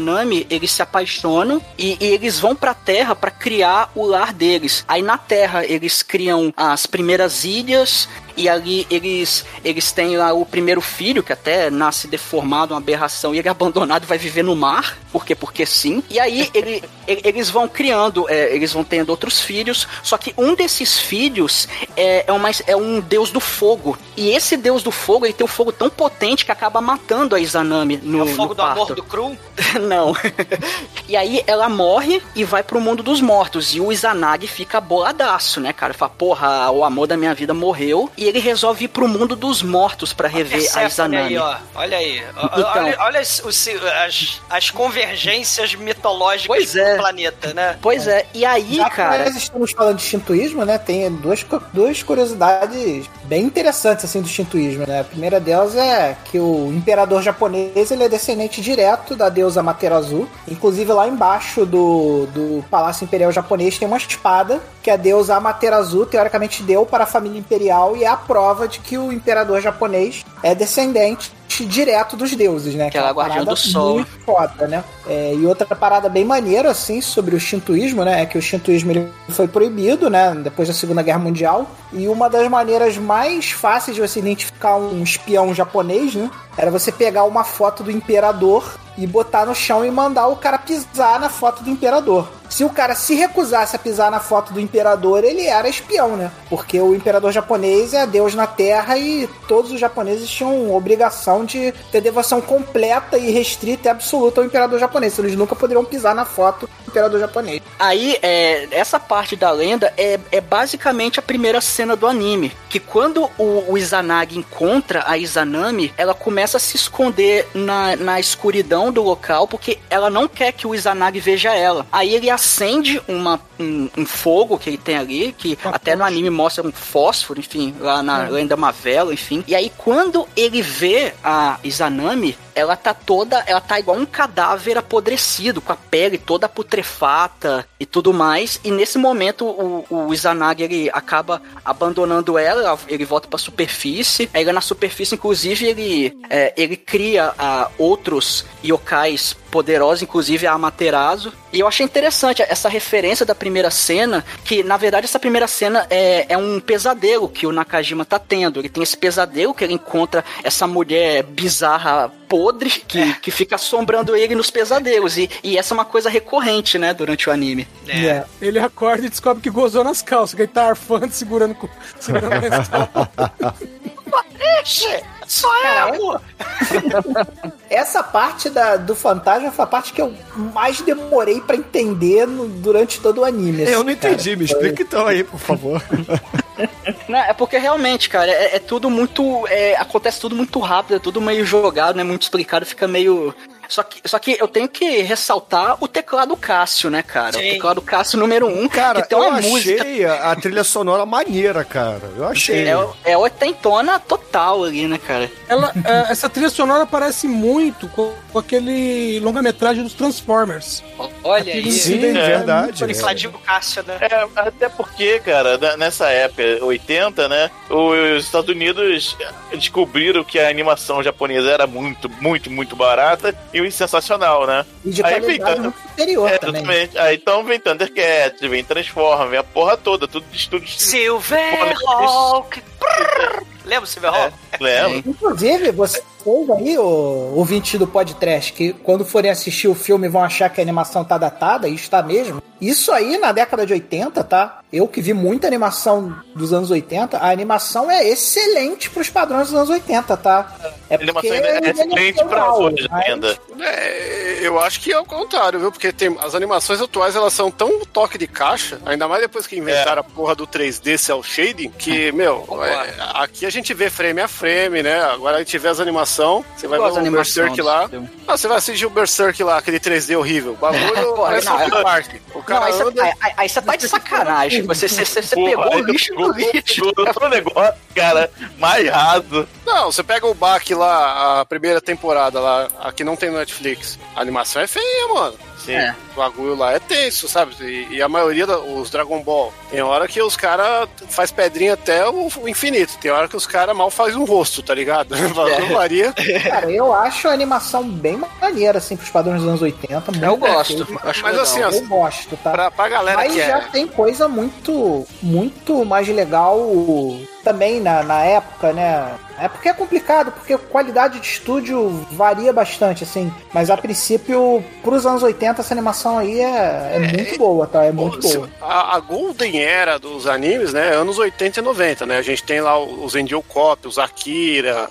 S7: eles se apaixonam e, e eles vão pra Terra pra criar o lar deles. Aí na Terra eles criam as primeiras ilhas e ali eles eles têm lá o primeiro filho que até nasce deformado, uma aberração, e ele é abandonado e vai viver no mar, porque porque sim. E aí ele, ele- eles vão criando, é, eles vão tendo outros filhos, só que um desses filhos é, é, uma, é um deus do fogo. E esse deus do fogo, ele tem um fogo tão potente que acaba matando a Izanami no,
S4: É o fogo do amor do Cru.
S7: Não. e aí ela morre e vai pro mundo dos mortos. E o Izanagi fica boladaço, né, cara? Fala, porra, o amor da minha vida morreu. E ele resolve ir pro mundo dos mortos pra rever a Izanami.
S4: aí, ó. Olha aí. Ó,
S7: Então.
S4: olha olha as, os- as, as convergências mitológicas
S7: Pois é.
S4: do planeta, né?
S7: Pois é, e aí,
S6: Já
S7: cara.
S6: nós estamos falando de shintoísmo, né? Tem duas, duas curiosidades bem interessantes assim do shintoísmo, né? A primeira delas é que o imperador japonês ele é descendente direto da deusa Amaterasu. Inclusive lá embaixo do, do palácio imperial japonês tem uma espada que a deusa Amaterasu teoricamente deu para a família imperial e é a prova de que o imperador japonês é descendente direto dos deuses, né?
S7: Que ela é
S6: uma
S7: guardiã
S6: parada
S7: do sol.
S6: muito foda, né? É, e outra parada bem maneira, assim, sobre o shintoísmo, né? É que o shintoísmo ele foi proibido, né? Depois da Segunda Guerra Mundial. E uma das maneiras mais fáceis de você identificar um espião japonês, né? Era você pegar uma foto do imperador e botar no chão e mandar o cara pisar na foto do imperador. Se o cara se recusasse a pisar na foto do imperador, ele era espião, né? Porque o imperador japonês é Deus na Terra e todos os japoneses tinham obrigação de ter devoção completa e restrita e absoluta ao imperador japonês. Eles nunca poderiam pisar na foto do imperador japonês.
S7: Aí, é, essa parte da lenda é, é basicamente a primeira cena do anime. Que quando o, o Izanagi encontra a Izanami, ela começa a se esconder na, na escuridão do local, porque ela não quer que o Izanagi veja ela. Aí ele acende uma, um, um fogo que ele tem ali, que até no anime mostra um fósforo, enfim, lá na lenda é uma vela, enfim. E aí quando ele vê a Izanami, ela tá toda, ela tá igual um cadáver apodrecido, com a pele toda putrefata e tudo mais. E nesse momento o, o Izanagi ele acaba abandonando ela, ele volta pra superfície. Aí na superfície, inclusive, ele, é, ele cria ah, outros yokais poderosos, inclusive a Amaterasu. E eu achei interessante essa referência da primeira cena, que na verdade essa primeira cena é, é um pesadelo que o Nakajima tá tendo. Ele tem esse pesadelo que ele encontra essa mulher bizarra que, que fica assombrando ele nos pesadelos. E, e essa é uma coisa recorrente, né, durante o anime.
S4: É.
S9: Ele acorda e descobre que gozou nas calças, que ele tá arfando, segurando, segurando a calça.
S4: Ixi, só é.
S6: Essa parte da, do fantasma foi a parte que eu mais demorei pra entender no- durante todo o anime.
S3: Eu
S6: assim,
S3: não
S6: cara.
S3: entendi, me explica então aí, por favor.
S7: Não, é porque realmente, cara, é, é tudo muito. é, acontece tudo muito rápido, é tudo meio jogado, né? Muito explicado, fica meio. Só que, só que eu tenho que ressaltar o teclado Cássio, né, cara?
S4: Sim.
S7: O teclado Cássio número um,
S3: Cara,
S7: que tem
S3: eu
S7: uma música.
S3: achei a, a trilha sonora maneira, cara. Eu achei.
S7: É, é oitentona total ali, né, cara?
S9: Ela, é, essa trilha sonora parece muito com, com aquele longa-metragem dos Transformers.
S7: Olha
S9: Aquele
S7: aí.
S3: Sim,
S9: incidente,
S3: verdade.
S9: muito
S3: é.
S4: Tecladinho Cássio, né?
S5: É, até porque, cara, na- nessa época, 80, né? Os Estados Unidos descobriram que a animação japonesa era muito, muito, muito barata e sensacional, né?
S6: E de
S5: Aí fica-
S6: muito superior
S5: É,
S6: também.
S5: exatamente. Aí então vem Thundercats, vem Transforma, vem a porra toda, tudo de estúdios.
S4: Silverhawk. Prrr. Lembra o Silverhawk?
S5: Lembra?
S6: Inclusive, vocês aí, o ouvinte do podcast, que quando forem assistir o filme vão achar que a animação tá datada, e está mesmo. Isso aí na década de 80, tá? Eu que vi muita animação dos anos 80, a animação é excelente pros padrões dos anos 80, tá? É
S5: A animação ainda é excelente pra hoje ainda.
S8: É, eu acho que é o contrário, viu? Porque tem, as animações atuais elas são tão toque de caixa, ainda mais depois que inventaram a porra do 3D cel shading, que, meu, é, aqui a gente vê frame a frame, né? Agora a gente vê as animação, você vai ver o Berserk lá. Ah, você vai assistir o Berserk lá, aquele 3D horrível. O bagulho parece
S7: não,
S8: um
S7: é-
S8: Park. O
S7: Não,
S8: cara
S7: aí você,
S8: anda.
S7: aí, aí- aí você tá de sacanagem. Você, você, você, você
S5: Porra,
S7: pegou o
S5: aí
S7: lixo do lixo.
S5: Outro negócio, cara, mais raso.
S8: Não, você pega o Bach lá, a primeira temporada lá, a que não tem no Netflix. A animação é feia, mano.
S5: Sim.
S7: É.
S8: O bagulho lá é tenso, sabe? E, e a maioria dos Dragon Ball, tem hora que os caras faz pedrinha até o, o infinito. Tem hora que os caras mal fazem um rosto, tá ligado? Bagulho varia.
S6: Cara, eu acho a animação bem maneira, assim, pros padrões dos anos 80. muito
S7: Eu gosto.
S8: Mas
S7: legal.
S8: assim,
S6: Eu gosto, tá?
S8: pra, pra galera
S6: Mas
S8: que
S6: já
S8: é.
S6: tem coisa muito, muito mais legal também na, na época, né? É porque é complicado, porque a qualidade de estúdio varia bastante, assim. Mas a princípio, pros anos 80, essa animação aí é, é muito boa, tá? É muito
S8: Pô, se-
S6: boa.
S8: A, a Golden Era dos animes, né? Anos 80 e 90, né? A gente tem lá os Angel Cop, os Akira,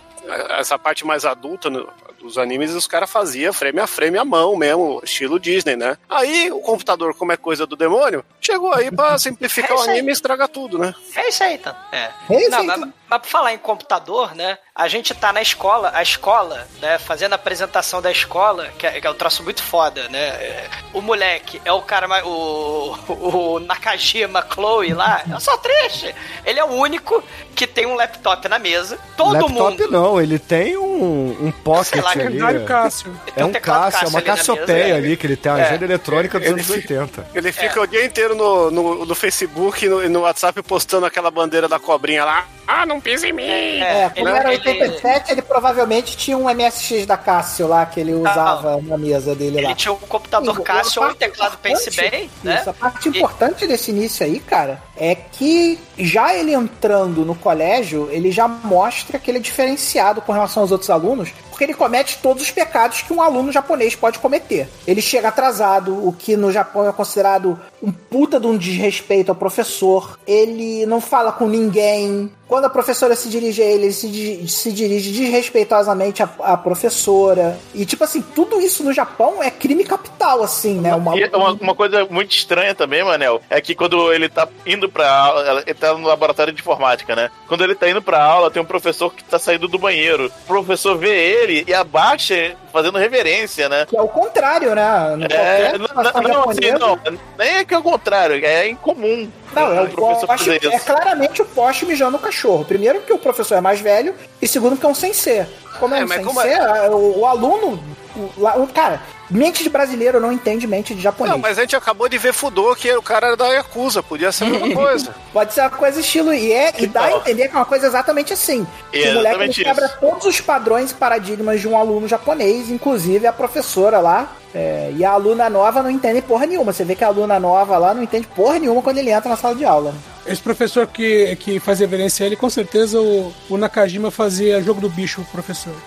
S8: essa parte mais adulta no- dos animes, os caras faziam frame a frame à mão mesmo, estilo Disney, né? Aí o computador, como é coisa do demônio, chegou aí pra simplificar
S4: É
S8: o anime e estragar tudo, né?
S4: É isso aí, então. É.
S6: É
S4: Não,
S6: aí,
S4: mas,
S6: então.
S4: mas pra falar em computador, né? A gente tá na escola, a escola, né? Fazendo a apresentação da escola, que é, que é um troço muito foda, né? é, o moleque é o cara mais. O, o Nakajima Chloe lá, eu sou triste. Ele é o único que tem um laptop na mesa. Todo
S3: Laptop
S4: mundo.
S3: não, ele tem um, um pocket
S4: Lá,
S3: ali.
S9: Calendário Cássio.
S3: É um Cássio, é uma Cassiopeia
S4: é.
S3: ali, que ele tem uma
S4: É.
S3: agenda eletrônica dos
S8: Ele
S3: anos
S8: fica-
S3: 80.
S8: Ele fica o dia inteiro no, no, no Facebook e no, e no WhatsApp postando aquela bandeira da cobrinha lá. Ah, não pisa em mim!
S6: É, como
S4: ele-
S6: era
S4: ele-
S6: 87, ele provavelmente tinha um MSX da Cássio lá, que ele usava na mesa dele lá.
S4: Ele tinha um computador
S6: Sim, a
S4: e um teclado Pense
S6: importante-
S4: Bem, né?
S6: Isso, a parte importante desse início aí, cara, é que já ele entrando no colégio, ele já mostra que ele é diferenciado com relação aos outros alunos, porque ele comete todos os pecados que um aluno japonês pode cometer. Ele chega atrasado, o que no Japão é considerado um puta de um desrespeito ao professor. Ele não fala com ninguém. Quando a professora se dirige a ele, ele se, se dirige desrespeitosamente à, à professora. E, tipo assim, tudo isso no Japão é crime capital, assim, né? Uma,
S5: uma, uma coisa muito estranha também, Manel, é que quando ele tá indo pra aula, ele tá no laboratório de informática, né? Quando ele tá indo pra aula, tem um professor que tá saindo do banheiro. O professor vê ele e abaixa fazendo reverência, né?
S6: Que é o contrário, né? No
S5: É, não, não, assim, não, nem é que é o contrário, é incomum.
S6: Não, é,
S5: o professor
S6: poste,
S5: fazer
S6: é
S5: isso.
S6: claramente o poste mijando o cachorro. Primeiro porque o professor é mais velho e segundo porque é um sensei. Como é,
S8: É,
S6: um sensei,
S8: como é-
S6: o, o aluno... O, lá- o- cara, mente de brasileiro não entende mente de japonês.
S8: Não, mas a gente acabou de ver Fudô, que o cara era da Yakuza, podia ser a mesma coisa.
S6: Pode ser uma coisa estilo... E, é, e dá a entender que é uma coisa exatamente assim. Que o moleque quebra todos os padrões e paradigmas de um aluno japonês, inclusive a professora lá. É, e a aluna nova não entende porra nenhuma. Você vê que a aluna nova lá não entende porra nenhuma quando ele entra na sala de aula. né?
S9: Esse professor que, que faz reverência a ele, com certeza o, o Nakajima fazia jogo do bicho, professor.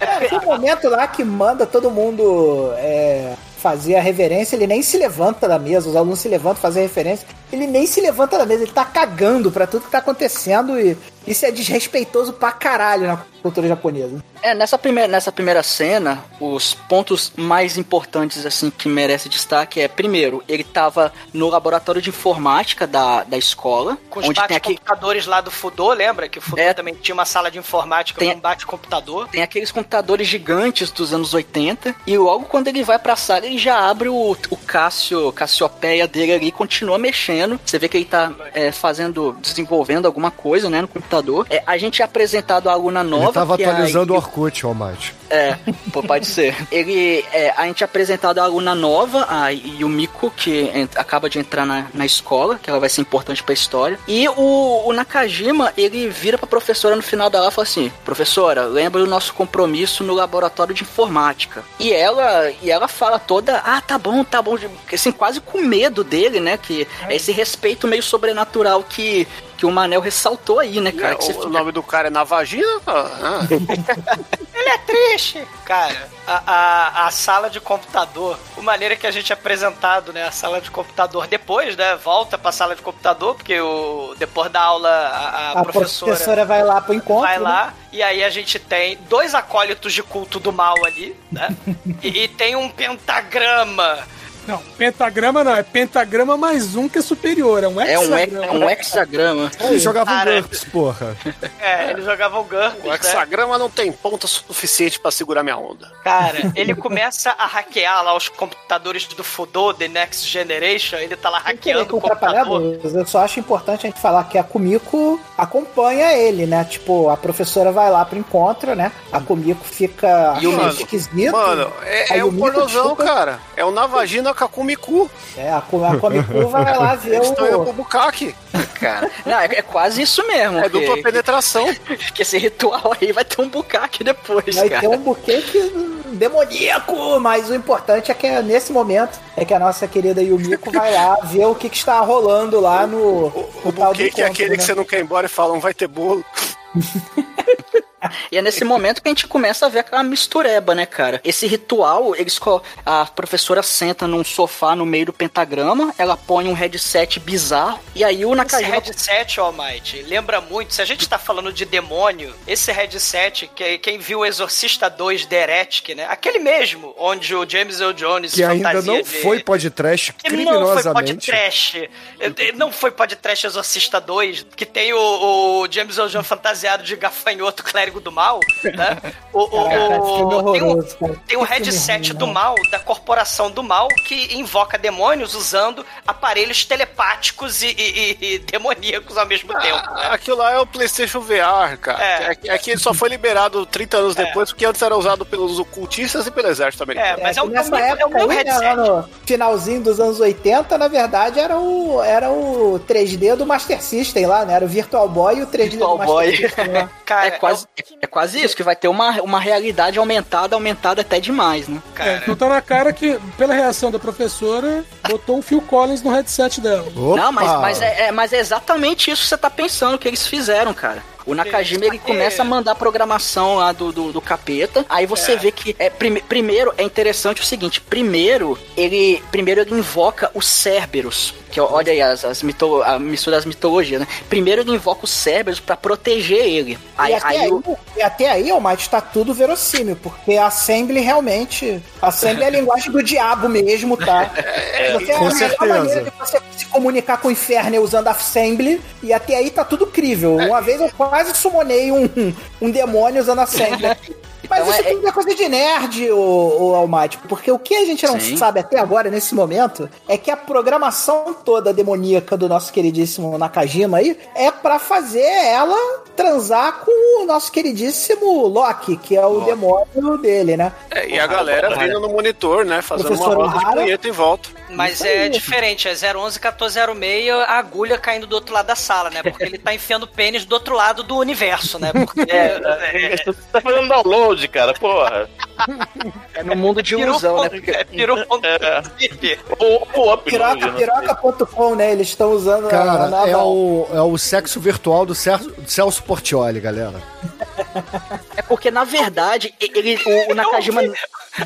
S6: É, tem um momento lá que manda todo mundo é, fazer a reverência, ele nem se levanta da mesa, os alunos se levantam fazer a referência, ele nem se levanta da mesa, ele tá cagando pra tudo que tá acontecendo e isso é desrespeitoso pra caralho na cultura japonesa.
S7: É, nessa primeira, nessa primeira cena, os pontos mais importantes, assim, que merece destaque é, primeiro, ele tava no laboratório de informática da, da escola,
S4: Com os
S7: onde tem, aqui,
S4: bate-computadores lá do Fudô, lembra? Que o Fudô
S7: É.
S4: também tinha uma sala de informática
S7: Tem-
S4: com um bate-computador.
S7: tem aqueles computadores gigantes dos anos 80, e logo quando ele vai pra sala, ele já abre o, o Cássio, Cassiopeia dele ali e continua mexendo. Você vê que ele tá é, fazendo, desenvolvendo alguma coisa, né, no computador. É, a gente é apresentado a aluna nova.
S3: Ele tava
S7: que é a
S3: atualizando o Orkut, Almighty.
S7: É, pode ser. Ele, é, a gente é apresentado a aluna nova, a Yumiko, que acaba de entrar na, na escola, que ela vai ser importante pra história. E o, o Nakajima, ele vira pra professora no final da aula e fala assim: Professora, lembra do nosso compromisso no laboratório de informática. E ela, e ela fala toda: Ah, tá bom, tá bom. Assim, quase com medo dele, né? Que é esse respeito meio sobrenatural que, que o Manel ressaltou aí, né, cara? Que você
S8: o
S7: fica-
S8: nome do cara é na vagina? Ah,
S4: Ele é triste! Cara, a, a, a sala de computador, a maneira que a gente é apresentado, né? A sala de computador depois, né? Volta pra sala de computador, porque o, depois da aula a, a
S6: A
S4: professora,
S6: professora vai lá pro encontro.
S4: vai
S6: né?
S4: lá e aí a gente tem dois acólitos de culto do mal ali, né? e, e tem um pentagrama.
S9: Não, pentagrama não, é pentagrama mais um que é superior, é um
S7: É um, hex-
S9: hexagrama.
S7: um hexagrama.
S3: Eles jogavam
S4: Cara.
S3: GURPS, porra.
S4: É, eles jogavam GURPS,
S8: O
S4: né?
S8: hexagrama não tem ponta suficiente pra segurar minha onda.
S4: Cara, ele começa a hackear lá os computadores do Fudô, The Next Generation, ele tá lá hackeando o computador.
S6: eu só acho importante a gente falar que a Kumiko acompanha ele, né? Tipo, a professora vai lá pro encontro, né? A Kumiko fica
S8: E o mano,
S6: esquisito.
S8: Mano, é, é
S6: o
S8: um pornozão, cara. É um na com a Kumiku.
S6: É, a, a Kumiko vai lá ver
S8: Eles estão indo pro
S6: o...
S8: bucaque.
S7: Cara, não, é, é quase isso mesmo.
S8: É dupla penetração.
S7: que esse ritual aí vai ter um bucaque depois,
S6: Vai
S7: cara.
S6: ter um buquê que demoníaco, mas o importante é que é, nesse momento é que a nossa querida Yumiko vai lá ver o que, que está rolando lá no,
S8: O buquê que é aquele
S6: né?
S8: que você não quer ir embora e falam, vai ter bolo.
S7: E é nesse momento que a gente começa a ver aquela mistureba, né, cara? Esse ritual, eles a professora senta num sofá no meio do pentagrama, ela põe um headset bizarro, e aí o
S4: Esse
S7: Nakajima...
S4: headset, Almighty, lembra muito, se a gente tá falando de demônio, esse headset, que, quem viu o Exorcista 2 The Heretic, né? Aquele mesmo, onde o James Earl Jones
S3: Que ainda não
S4: de-
S3: foi podcast
S4: Que não foi
S3: criminosamente.
S4: podcast. Não foi podcast Exorcista 2, que tem o, o James Earl Jones fantasiado de gafanhoto clérigo do mal, né? O, o-
S6: Caraca, filme
S4: o- tem um, tem um
S6: filme
S4: headset do mal, da corporação do mal, que invoca demônios usando aparelhos telepáticos e, e- e- demoníacos ao mesmo tempo. né?
S8: Aquilo lá é o PlayStation VR, cara.
S4: É.
S8: É. É, que ele só foi liberado 30 anos
S4: É.
S8: depois, porque antes era usado pelos ocultistas e pelo exército americano.
S4: É, mas é, um, é,
S6: nessa
S4: um, é um
S6: época né, lá
S4: headset.
S6: no finalzinho dos anos 80, na verdade, era o, era o 3D do Master System lá, né? Era o Virtual Boy e o 3D
S7: Virtual
S6: do Master
S7: Boy.
S6: System lá.
S4: Cara,
S7: É quase, é quase isso, que vai ter uma, uma realidade aumentada, aumentada até demais, né?
S4: cara,
S9: É, então tá na cara que, pela reação da professora, botou o Phil Collins no headset dela.
S3: Opa!
S7: Não, mas, mas, é, é- mas é exatamente isso que você tá pensando que eles fizeram, cara. O Nakajima ele começa a mandar programação lá do, do, do capeta. Aí você vê que é prime- primeiro é interessante o seguinte: primeiro ele primeiro ele invoca os Cerberus, que ó, olha aí as, as mito, a mistura das mitologias, né? Primeiro ele invoca os Cerberus pra proteger ele. Aí,
S6: e, até
S7: aí
S6: aí,
S7: o-
S6: e até aí, tá tudo verossímil, porque a Assembly realmente. A Assembly é a linguagem do diabo mesmo, tá? Você é
S3: com
S6: a melhor
S3: certeza.
S6: maneira de você se comunicar com o inferno é usando a Assembly, e até aí tá tudo crível. Uma vez eu quase summonei um, um demônio usando a aqui. Mas
S7: Então
S6: isso
S7: é-
S6: tudo é coisa de nerd, o, o Almighty, porque o que a gente não
S7: Sim.
S6: sabe até agora, nesse momento, é que a programação toda demoníaca do nosso queridíssimo Nakajima aí é pra fazer ela transar com o nosso queridíssimo Loki, que é o demônio dele, né?
S8: É, e a galera vindo no monitor, né? Fazendo uma
S6: Professor
S8: roda de punheta em volta.
S4: Mas
S6: Isso
S4: é
S6: aí.
S4: diferente, é 011 1406, a agulha caindo do outro lado da sala, né? Porque ele tá enfiando o pênis do outro lado do universo, né? Porque é,
S5: Você tá fazendo download, cara, porra.
S7: é no mundo de ilusão, né? Porque,
S4: é, ponto
S5: É. Ou ou upload,
S6: Piroca,
S5: né?
S6: piroca.com, né? Eles estão usando
S3: Cara,
S6: a- a-
S3: é o, é o sexo virtual do Celso, Celso Portioli, galera.
S7: É porque, na verdade, ele, o, o Nakajima.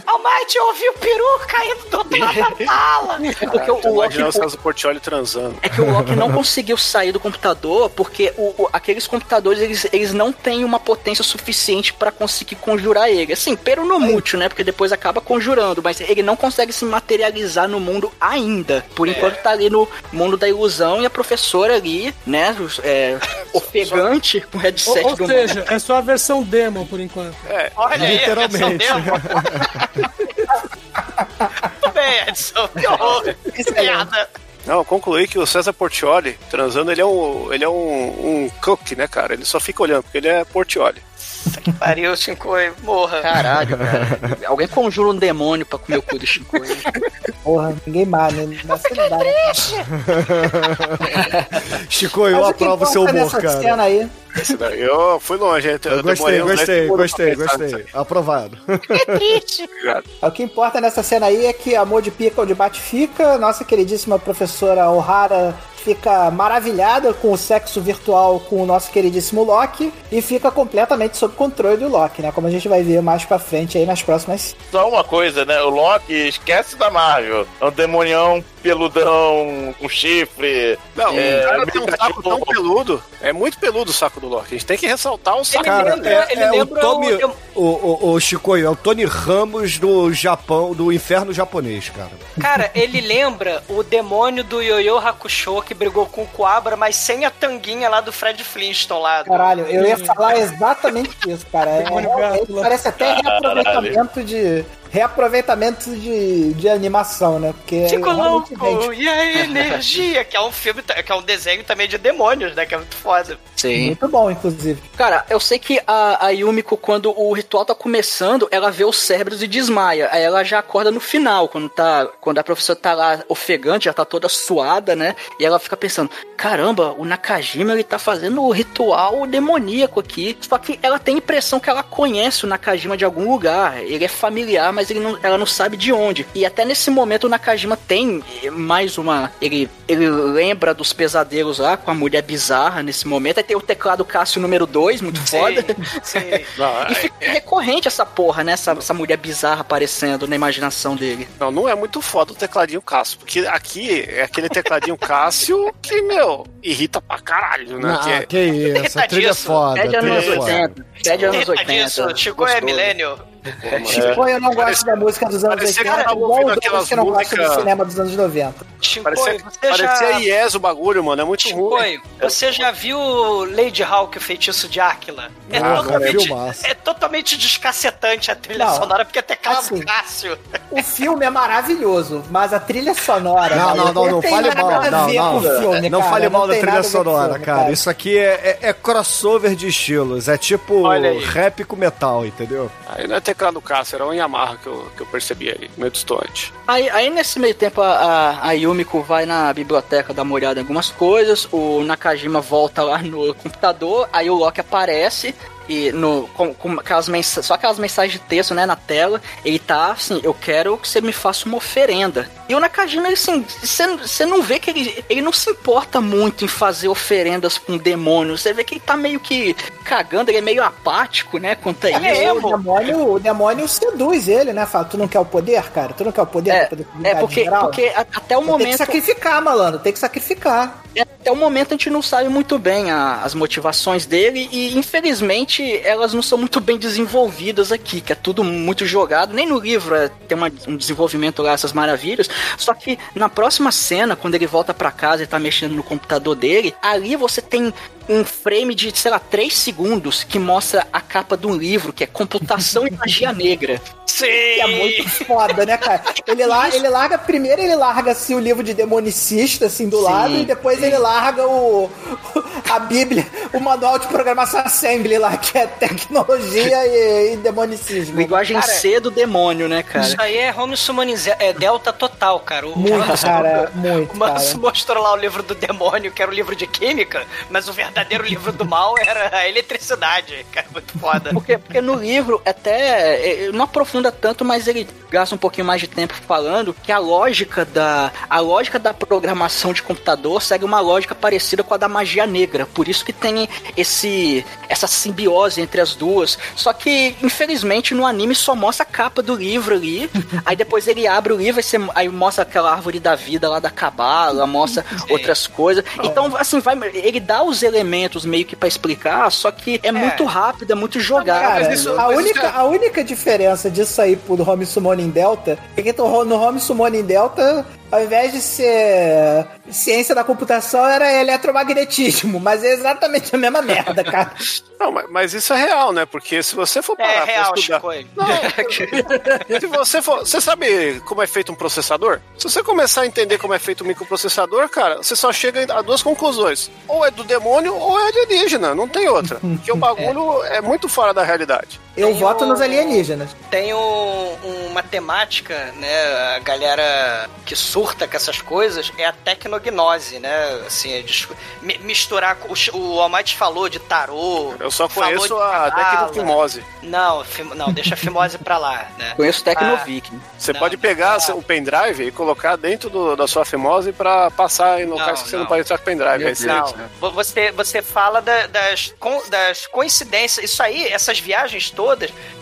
S4: Almighty, eu ouvi o peru caindo do outro lado da sala.
S7: É porque o, o Loki.
S8: O Celso Portioli transando.
S7: É que o Loki não conseguiu sair do computador porque o- o- aqueles computadores eles, eles não têm uma potência suficiente pra conseguir conjurar ele. Assim, pero no mútil, né? Porque depois acaba conjurando, mas ele não consegue se materializar no mundo ainda. Por enquanto tá ali no mundo da ilusão e a professora ali, né? É, ofegante com o headset
S9: Ou, ou
S7: do
S9: seja, é só a versão demo por enquanto.
S4: Olha aí,
S3: Literalmente.
S4: Tudo bem, Edson. Que horror. Que piada.
S8: Não, eu concluí que o César Portioli transando, ele é um, ele é um, um cook, né, cara? Ele só fica olhando, porque ele é Portioli.
S4: Pariu, Shinkoi, morra.
S7: Caralho, cara. Alguém conjura um demônio pra comer o cu do Chico.
S6: Porra, ninguém mais, né? Dá, né?
S3: Chico, eu
S6: que
S3: aprovo seu
S6: importa
S3: humor, cara.
S6: cena aí
S8: Eu fui longe, hein?
S3: Eu gostei,
S8: demorei uns 10
S3: gostei, gostei, gostei. Aprovado.
S8: aí.
S6: O que importa nessa cena aí é que amor de pica onde bate fica. Nossa queridíssima professora O'Hara fica maravilhada com o sexo virtual com o nosso queridíssimo Loki e fica completamente sob controle do Loki, né? Como a gente vai ver mais pra frente aí nas próximas.
S5: Só uma coisa, né? O Loki esquece da Marvel. É um demonião peludão, com chifre.
S8: Não,
S5: É,
S8: o cara tem um saco tão peludo. É muito peludo o saco do Loki. A gente tem que ressaltar o saco
S3: Cara,
S8: dele.
S3: é,
S4: ele
S3: é o
S4: lembra
S3: Tommy,
S4: o-
S3: o, o, o Chicoio, é o Tony Ramos do Japão, do inferno japonês, cara.
S4: Cara, ele lembra o demônio do Yoyo Hakusho que brigou com o Coabra, mas sem a tanguinha lá do Fred Flintstone lá. do-
S6: Caralho, eu ia falar exatamente isso, cara. É,
S9: lá.
S6: parece até reaproveitamento de. Reaproveitamento de, de animação, né? Porque
S4: Ficou
S6: realmente
S4: louco! E a energia, que é um filme, que é um desenho também de demônios, né? Que é muito foda.
S7: Sim.
S6: Muito bom, inclusive.
S7: Cara, eu sei que a, a Yumiko, quando o ritual tá começando, ela vê os cérebros e desmaia. Aí ela já acorda no final, quando, tá, quando a professora tá lá ofegante, já tá toda suada, né? E ela fica pensando: caramba, o Nakajima ele tá fazendo o ritual demoníaco aqui. Só que ela tem a impressão que ela conhece o Nakajima de algum lugar. Ele é familiar, mas ele não, ela não sabe de onde. E até nesse momento o Nakajima tem eh, mais uma. Ele, ele lembra dos pesadelos lá com a mulher bizarra nesse momento. Aí tem o teclado Cássio número 2, muito foda.
S4: Sim.
S8: Não,
S7: E fica recorrente essa porra, né? Essa, essa mulher bizarra aparecendo na imaginação dele.
S8: Não, não é muito foda o tecladinho Cássio, porque aqui é aquele tecladinho Cássio que, meu, irrita pra caralho, né?
S3: Ah,
S8: que é-
S3: que isso, trilha é
S4: Irritadiço.
S3: foda.
S7: Pede anos
S3: é foda.
S7: 80. Pede anos 80.
S4: Disso, Chico é
S7: Gostoso.
S4: Milênio.
S6: Chico, eu não gosto da música dos anos
S8: parecia que
S6: 80,
S8: eu
S6: igual
S8: aquelas
S6: que não gosta do cinema dos anos 90.
S4: Chico,
S8: Parecia,
S4: você
S8: parecia
S4: já...
S8: IES o bagulho, mano. É muito ruim.
S4: Chico, você já viu Lady Hawk, o feitiço de Áquila? É,
S3: Ah,
S4: totalmente, é totalmente descacetante a trilha
S6: Não,
S4: sonora, porque é teclado
S6: assim,
S4: Cássio.
S6: O filme é maravilhoso, mas a trilha sonora.
S3: Não, não, não, não fale mal, não, não.
S6: filme,
S3: Não
S6: cara,
S3: fale mal da trilha sonora, cara. Isso aqui é, é, é crossover de estilos. É tipo rap com metal, entendeu?
S8: Aí não é teclado Cássio, era um Yamaha que eu, que eu percebi ali, meio distante.
S7: Aí, aí nesse meio tempo a, a Yumiko vai na biblioteca dar uma olhada em algumas coisas, o Nakajima volta lá no computador, aí o Loki aparece e no, com, com aquelas mensagens, só aquelas mensagens de texto, né, na tela, ele tá assim, eu quero que você me faça uma oferenda. E o Nakajima, assim, você não vê que ele, ele não se importa muito em fazer oferendas com demônios, você vê que ele tá meio que cagando, ele é meio apático, né, quanto a
S4: é
S7: isso.
S4: emo.
S6: O demônio, o demônio seduz ele, né? Fala, tu não quer o poder, cara? Tu não quer o poder
S7: É,
S6: poder
S7: é porque, porque a- até o
S6: Tem que
S7: momento
S6: sacrificar, malandro. Tem que sacrificar.
S7: Até o momento a gente não sabe muito bem a- as motivações dele e infelizmente elas não são muito bem desenvolvidas aqui, que é tudo muito jogado. Nem no livro é, tem uma- um desenvolvimento lá, essas maravilhas. Só que na próxima cena, quando ele volta pra casa e tá mexendo no computador dele, ali você tem um frame de, sei lá, 3 segundos que mostra a capa de um livro que é Computação e Magia Negra.
S4: Sim!
S6: Que é muito foda, né, cara? Ele, lá, ele larga, primeiro ele larga assim o livro de demonicista, assim, do
S7: Sim,
S6: lado, e depois ele larga o, a Bíblia, o manual de programação Assembly lá, que é tecnologia e, e demonicismo.
S7: Linguagem
S4: Cara,
S7: C do demônio, né, cara?
S4: Isso aí é home summonize- é delta total, cara. O,
S6: Muito, cara, muito,
S4: O Manso mostrou lá o livro do demônio, que era o livro de química, mas o verdadeiro livro do mal era a eletricidade, cara, muito foda.
S7: Porque, porque no livro até é, não aprofunda tanto, mas ele gasta um pouquinho mais de tempo falando que a lógica da a lógica da programação de computador segue uma lógica parecida com a da magia negra. Por isso que tem esse essa simbiose entre as duas. Só que infelizmente no anime só mostra a capa do livro ali. aí depois ele abre o livro e você, aí mostra aquela árvore da vida lá da cabala, mostra outras coisas. Então assim vai ele dá os elementos meio que pra explicar, só que é, muito rápido, é muito jogado.
S6: Cara,
S8: mas isso-
S6: a, única,
S8: isso é-
S6: a única diferença disso aí pro Home Summoning Delta é que no no Home Summoning Delta, ao invés de ser ciência da computação, era eletromagnetismo, mas é exatamente a mesma merda, cara.
S8: Não, mas, mas isso é real, né? Porque se você for parar
S4: É
S8: pra
S4: real,
S8: estudar...
S4: Chico.
S8: Se você for. Você sabe como é feito um processador? Se você começar a entender como é feito um microprocessador, cara, você só chega a duas conclusões. Ou é do demônio ou é alienígena. Não tem outra. Porque o bagulho é, muito fora da realidade.
S6: Eu
S4: Tem
S6: voto
S4: o-
S6: nos alienígenas.
S4: Tem um, uma temática, né? A galera que surta com essas coisas é a tecnognose, né? Assim, é mi- misturar. O, o Almighty falou de tarô.
S8: Eu só conheço
S4: de
S8: a. Tecnofimose.
S4: Não, fim- não, deixa a fimose pra lá, né?
S7: Conheço o
S4: Ah.
S8: Você
S4: Não,
S8: pode pegar
S4: não.
S8: o pendrive e colocar dentro do- da sua fimose pra passar em locais
S4: Não,
S8: que você não,
S4: não.
S8: pode entrar com pendrive. Aí.
S4: Não, vo- você, você fala da- das, con- das coincidências. Isso aí, essas viagens todas,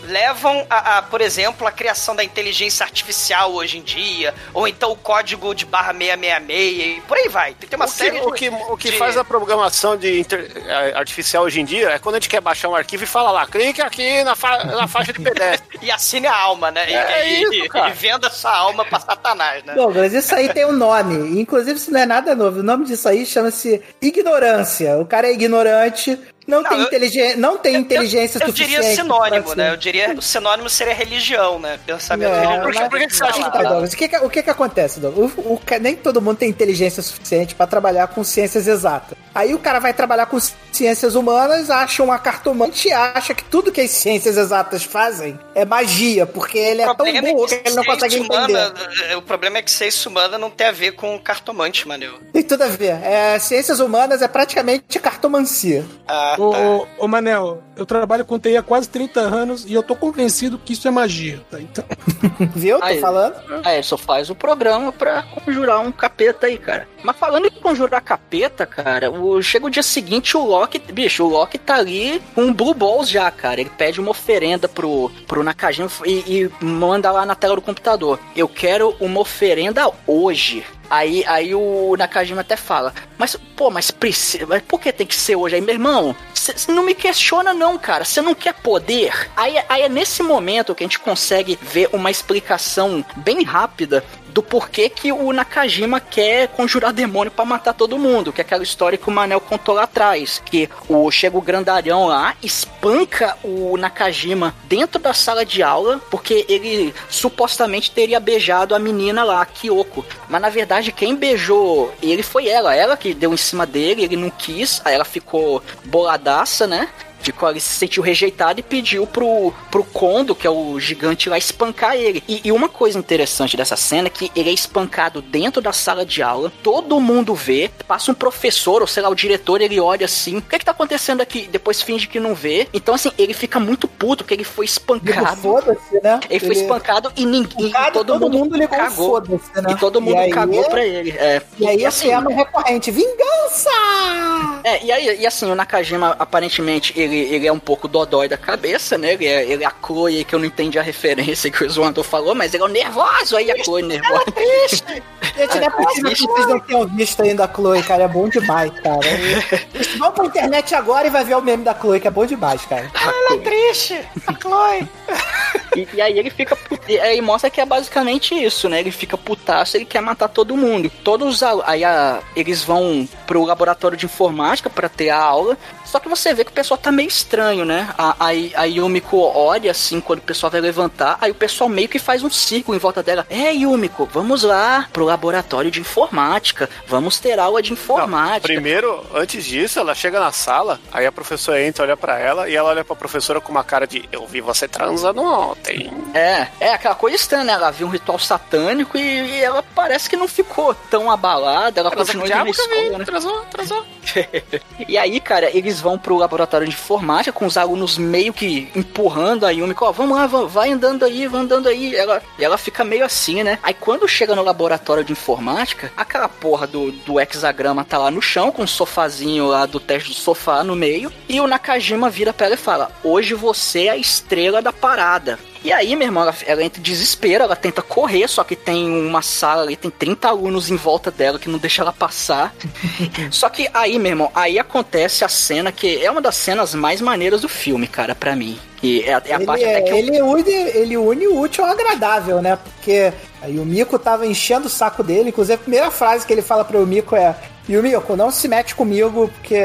S4: levam a, a, por exemplo, a criação da inteligência artificial hoje em dia, ou então o código de barra 666, e por aí vai. Tem, tem uma
S8: o que,
S4: série
S8: o
S4: de-
S8: que, o que
S4: de-
S8: faz a programação de inter- eh, artificial hoje em dia é quando a gente quer baixar um arquivo e fala lá, clique aqui na, fa- na faixa de pedestre.
S4: E assine a alma, né? E,
S8: É
S4: e-
S8: isso,
S4: e-
S8: cara.
S4: e venda sua alma pra Satanás, né?
S6: Douglas, isso aí tem um nome. Inclusive, isso não é nada novo. O nome disso aí chama-se ignorância. O cara é ignorante, não,
S4: Não,
S6: tem,
S4: eu-
S6: inteligen... não tem inteligência
S4: Eu
S6: suficiente.
S4: diria sinônimo, né? Eu diria o sinônimo seria religião, né? Pensamento
S6: Não,
S4: religioso.
S8: por que- por que que você acha
S6: Tá,
S8: que-
S6: Douglas, o que, que- o que que acontece, Douglas? O, nem todo mundo tem inteligência suficiente pra trabalhar com ciências exatas. Aí o cara vai trabalhar com ciências humanas, acha uma cartomante e acha que tudo que as ciências exatas fazem é magia, porque ele é tão
S4: problema
S6: burro
S4: que
S6: que ele não consegue entender.
S4: humana- eh, o problema é que ciência humana não tem a ver com cartomante, mano.
S6: Tem tudo a ver. É, ciências humanas é praticamente cartomancia.
S4: Ah,
S9: Ô,
S4: tá.
S9: ô, ô, Manel, eu trabalho com TI há quase 30 anos e eu tô convencido que isso é magia, tá? Então,
S6: Viu? Tô
S7: Aí.
S6: falando.
S7: Ele só faz o programa pra conjurar um capeta aí, cara. Mas falando em conjurar capeta, cara, o... chega o dia seguinte, o Loki, bicho, o Loki tá ali com Blue Balls já, cara. Ele pede uma oferenda pro, pro Nakajima e, e manda lá na tela do computador. Eu quero uma oferenda hoje. Aí, aí o Nakajima até fala, mas, pô, mas precisa, mas por que tem que ser hoje? Aí, meu irmão, você não me questiona não, cara, você não quer poder? Aí, aí é nesse momento que a gente consegue ver uma explicação bem rápida do porquê que o Nakajima quer conjurar demônio pra matar todo mundo, que é aquela história que o Manel contou lá atrás, que o chega o grandalhão lá, espanca o Nakajima dentro da sala de aula, porque ele supostamente teria beijado a menina lá, a Kyoko. Mas na verdade quem beijou ele foi ela, ela que deu em cima dele, ele não quis, aí ela ficou boladaça, né? Ficou ali, se sentiu rejeitado e pediu pro, pro Kondo, que é o gigante lá, espancar ele. E, e uma coisa interessante dessa cena é que ele é espancado dentro da sala de aula, todo mundo vê, passa um professor, ou sei lá, o diretor, ele olha assim, o que é que tá acontecendo aqui? Depois finge que não vê. Então, assim, ele fica muito puto, que ele foi espancado.
S6: foda-se, né?
S7: Ele foi espancado e ninguém, e todo, mundo,
S6: ligou
S7: cagou.
S6: né?
S7: E todo mundo
S6: aí-
S7: cagou pra ele. É.
S6: E aí a
S7: assim,
S6: tema recorrente, vingança!
S7: é, e aí, e assim, o Nakajima, aparentemente, ele, ele é um pouco dodói da cabeça, né? Ele é, ele é a Chloe, que eu não entendi a referência que o Zoandor falou, mas ele é o nervoso, aí a Chloe nervosa.
S6: Gente, não é possível que vocês não tenham visto ainda a Chloe, cara. É bom demais, cara. Vamos pra internet agora e vai ver o meme da Chloe, que é bom demais, cara.
S4: Ela é triste, a Chloe.
S7: E, e aí ele fica. E aí mostra que é basicamente isso, né? Ele fica putaço, ele quer matar todo mundo. Todos os Aí a- eles vão pro laboratório de informática pra ter a aula. Só que você vê que o pessoal tá meio estranho, né? A, a, a Yumiko olha assim quando o pessoal vai levantar. Aí o pessoal meio que faz um círculo em volta dela. É, Yumiko, vamos lá pro laboratório de informática. Vamos ter aula de informática.
S8: Primeiro, antes disso, ela chega na sala, aí a professora entra, olha pra ela, e ela olha pra professora com uma cara de eu vi você transando ontem.
S7: É, é aquela coisa estranha, né? Ela viu um ritual satânico e, e ela parece que não ficou tão abalada, ela indo na
S8: diabo, que eu vi,
S7: escola, né?
S8: Transou, transou.
S7: E aí, cara, eles vão pro laboratório de informática com os alunos meio que empurrando a Yumiko, ó, vamos lá, va- vai andando aí, vai andando aí. Ela, e ela fica meio assim, né? Aí quando chega no laboratório de informática, aquela porra do, do hexagrama tá lá no chão, com o sofazinho lá do teste do sofá no meio, e o Nakajima vira pra ela e fala: Hoje você é a estrela da parada. E aí, meu irmão, ela, ela entra em desespero, ela tenta correr, só que tem uma sala ali, tem 30 alunos em volta dela que não deixa ela passar. só que aí, meu irmão, aí acontece a cena que é uma das cenas mais maneiras do filme, cara, pra mim. E é, é a
S6: Ele,
S7: parte até
S6: é-
S7: que eu-
S6: ele, une, ele une o útil ao agradável, né? Porque aí o Miko tava enchendo o saco dele. Inclusive, a primeira frase que ele fala pro Miko é: Yumiko, não se mete comigo, porque.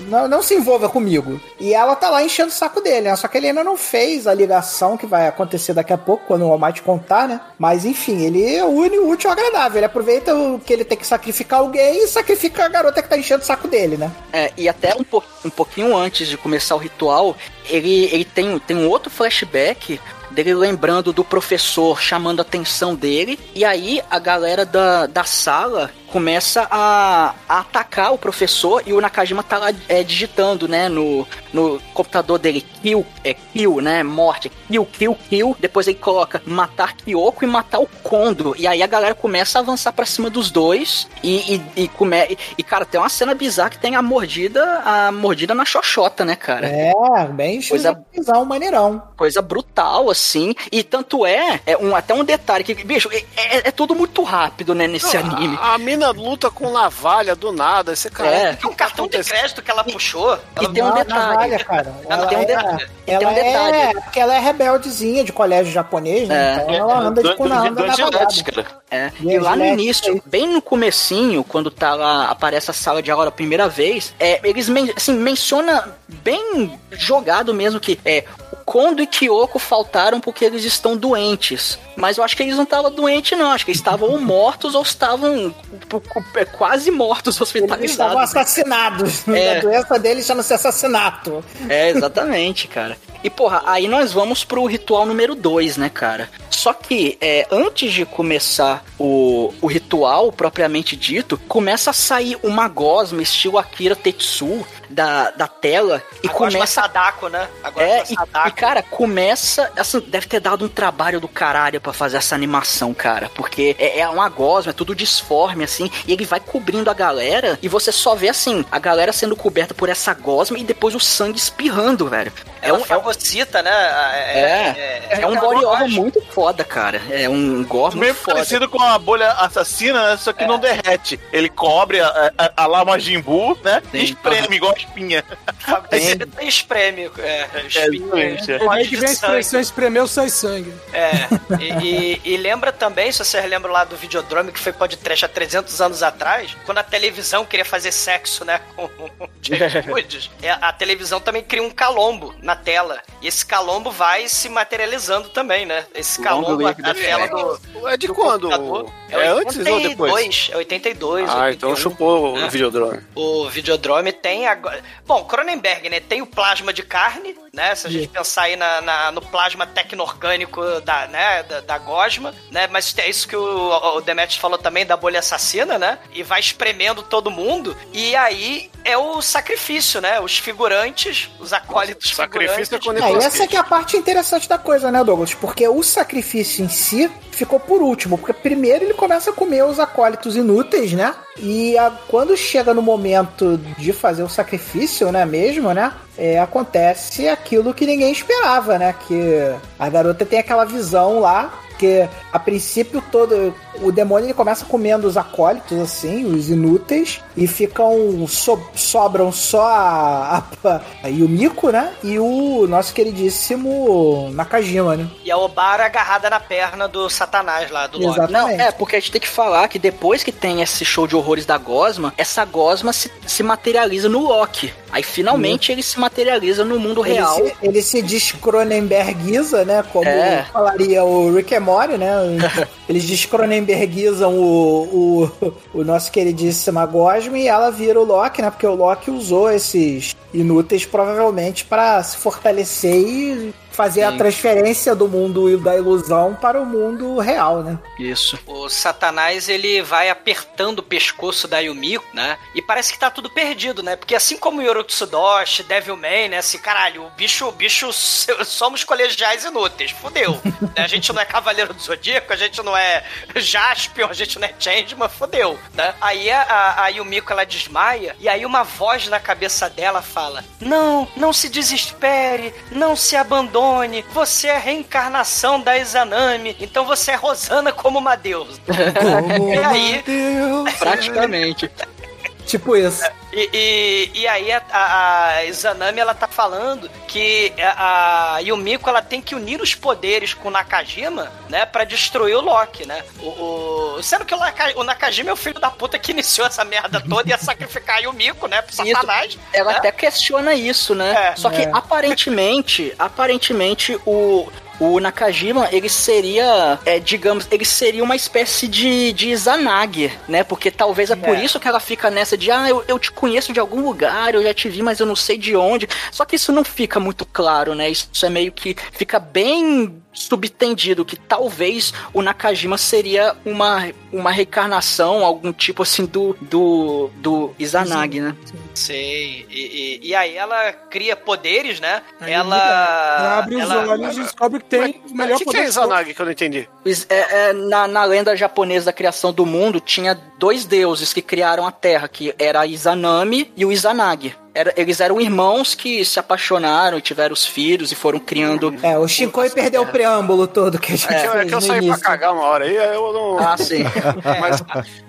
S6: Não, não se envolva comigo. E ela tá lá enchendo o saco dele, né? Só que ele ainda não fez a ligação que vai acontecer daqui a pouco, quando o All Might contar, né? Mas enfim, ele une o útil ao agradável. Ele aproveita o que ele tem que sacrificar alguém e sacrifica a garota que tá enchendo o saco dele, né?
S7: É, e até um, po- um pouquinho antes de começar o ritual, ele, ele tem, tem um outro flashback dele lembrando do professor chamando a atenção dele, e aí a galera da, da sala começa a, a atacar o professor e o Nakajima tá lá é, digitando, né, no, no computador dele, kill, é kill, né, morte, kill, kill, kill, depois ele coloca matar Kyoko e matar o Kondo, e aí a galera começa a avançar pra cima dos dois, e, e, e, come, e, e cara, tem uma cena bizarra que tem a mordida, a mordida na xoxota, né, cara?
S6: É, bem
S7: Coisa-
S6: coisa... maneirão.
S7: Coisa brutal, assim. E tanto é, é um, até um detalhe que, bicho, é, é- é tudo muito rápido, né, nesse anime.
S8: A, a mina luta com navalha do nada. Esse cara.
S7: É.
S8: o que
S4: É um cartão de crédito que ela puxou.
S7: E tem um detalhe.
S6: navalha, cara.
S7: Ela tem um
S6: é-
S7: detalhe. E
S6: Ela
S7: tem um detalhe.
S6: é, porque ela é rebeldezinha de colégio japonês, né?
S7: É.
S6: Então ela anda de
S5: Do-
S6: cu na
S5: do-
S6: anda
S5: do
S6: na
S5: Gillette,
S6: balada.
S5: cara.
S7: É.
S6: E
S7: E lá no início, bem no comecinho, quando tá lá, aparece a sala de aula a primeira vez, é, eles men assim, menciona bem jogado mesmo que é o Kondo e Kyoko faltaram porque eles estão doentes. Mas eu acho que eles não estavam doentes, não. Acho que eles estavam ou mortos ou estavam pu- é, quase mortos,
S6: Eles estavam
S7: hospitalizados.
S6: assassinados.
S7: É.
S6: A doença deles chama-se assassinato.
S7: É, exatamente, cara. E, porra, aí nós vamos pro ritual número 2, né, cara? Só que, é, antes de começar o, o ritual, propriamente dito, começa a sair uma gosma estilo Akira Tetsu da, da tela e
S4: Agora
S7: começa
S4: Sadako, né? Agora
S7: é,
S4: é,
S7: e,
S4: Sadako.
S7: e, cara, começa. Assim, deve ter dado um trabalho do caralho pra fazer essa animação, cara. Porque é, é uma gosma, é tudo disforme, assim. E ele vai cobrindo a galera. E você só vê, assim, a galera sendo coberta por essa gosma e depois o sangue espirrando, velho. É
S4: Ela
S7: um, é, um-
S4: fagocita, né?
S7: é, é um body horror muito foda, cara. É um gore
S5: Meio
S7: muito foda.
S5: parecido com a bolha assassina, né? Só que não derrete. Ele cobre a, a, a lá Majin Buu, né? E
S7: Sim.
S5: espreme igual espinha.
S4: Fagocita tem espreme. É, espinho,
S5: exatamente.
S9: É
S4: corte
S9: daí que
S4: de
S9: vem a expressão espremeu sai sangue.
S4: É, e, e- e lembra também, se vocês lembram lá do Videodrome, que foi podcast há 300 anos atrás, quando a televisão queria fazer sexo, né, com o James Woods, é, a televisão também cria um calombo na tela, e esse calombo vai se materializando também, né, esse calombo, a,
S7: líquido
S4: a tela do...
S8: É de
S4: do
S8: quando?
S4: computador.
S8: É antes ou depois?
S4: 82, É 82,
S8: Ah, então
S4: 81.
S8: chupou
S4: É.
S8: o Videodrome.
S4: O Videodrome tem agora. Bom, Cronenberg, né? Tem o plasma de carne, né? Se a gente pensar aí na, na- no plasma tecno-orgânico da, né? da, da gosma, né? Mas é isso que o, o Demetrius falou também da bolha assassina, né? E vai espremendo todo mundo. E aí é o sacrifício, né? Os figurantes, os acólitos
S8: Sacrifício é
S4: figurantes.
S8: quando
S6: É, e essa que é a parte interessante da coisa, né, Douglas? Porque o sacrifício em si ficou por último. Porque primeiro ele começa a comer os acólitos inúteis, né? E a- quando chega no momento de fazer o sacrifício, né, mesmo, né? É, acontece aquilo que ninguém esperava, né? Que a garota tem aquela visão lá. Porque a princípio todo o demônio ele começa comendo os acólitos assim, os inúteis e ficam so- sobram só a, a, a Yumiko, né? E o nosso queridíssimo Nakajima, né?
S4: E a Obara agarrada na perna do Satanás lá, do Loki.
S7: Não, é, porque a gente tem que falar que depois que tem esse show de horrores da Gosma, essa Gosma se, se materializa no Loki. Aí finalmente ele se materializa no mundo
S6: Ele
S7: real.
S6: se, ele se descronenbergiza, né? Como
S7: É.
S6: falaria o Rick and Morty, né? Eles descronenbergizam o, o, o nosso queridíssimo Gosma e ela vira o Loki, né? Porque o Loki usou esses inúteis provavelmente para se fortalecer e fazer a
S7: Sim.
S6: transferência do mundo da ilusão para o mundo real, né?
S7: Isso.
S4: O Satanás, ele vai apertando o pescoço da Yumiko, né? E parece que tá tudo perdido, né? Porque assim como Yoro Tsudoshi, Devilman, né? Assim, caralho, o bicho, o bicho, somos colegiais inúteis, fudeu. né? A gente não é Cavaleiro do Zodíaco, a gente não é Jaspion, a gente não é Changeman, fudeu, né? Aí a, a, a Yumiko, ela desmaia, e aí uma voz na cabeça dela fala, não, não se desespere, não se abandone, você é a reencarnação da Izanami, então você é Rosana como uma deusa. e aí,
S7: Praticamente.
S6: Tipo isso.
S4: e, e, e aí a, a, a Izanami ela tá falando que a, a Yumiko ela tem que unir os poderes com o Nakajima, né, Pra destruir o Loki, né? O, o- sendo que o, Naka- o Nakajima é o filho da puta que iniciou essa merda toda e ia sacrificar a Yumiko, né, pro Satanás.
S7: Ela
S4: né?
S7: até questiona isso, né?
S4: É.
S7: Só que
S6: É.
S7: aparentemente, aparentemente o o Nakajima, ele seria, é, digamos, ele seria uma espécie de, de Izanagi, né? Porque talvez é, por
S4: É.
S7: isso que ela fica nessa de, ah, eu, eu te conheço de algum lugar, eu já te vi, mas eu não sei de onde. Só que isso não fica muito claro, né? Isso é meio que fica bem subtendido que talvez o Nakajima seria uma, uma reencarnação, algum tipo assim do, do, do Izanagi, né?
S4: Sei. E, e, e aí ela cria poderes, né?
S9: Aí
S4: ela.
S9: ela abre os
S4: ela-
S9: olhos e descobre que tem o melhor
S8: O que, que
S9: poder
S8: é
S9: de todos.
S8: Izanagi que eu não entendi?
S7: É- é, na, na lenda japonesa da criação do mundo, tinha dois deuses que criaram a Terra, que era a Izanami e o Izanagi. Era- eles eram irmãos que se apaixonaram e tiveram os filhos e foram criando.
S6: É, o Shinkoi perdeu o preâmbulo todo que a gente
S8: É, é
S6: fez
S8: que eu saí pra
S6: início.
S8: cagar uma hora aí, aí eu não.
S7: Ah, sim.
S8: Mas,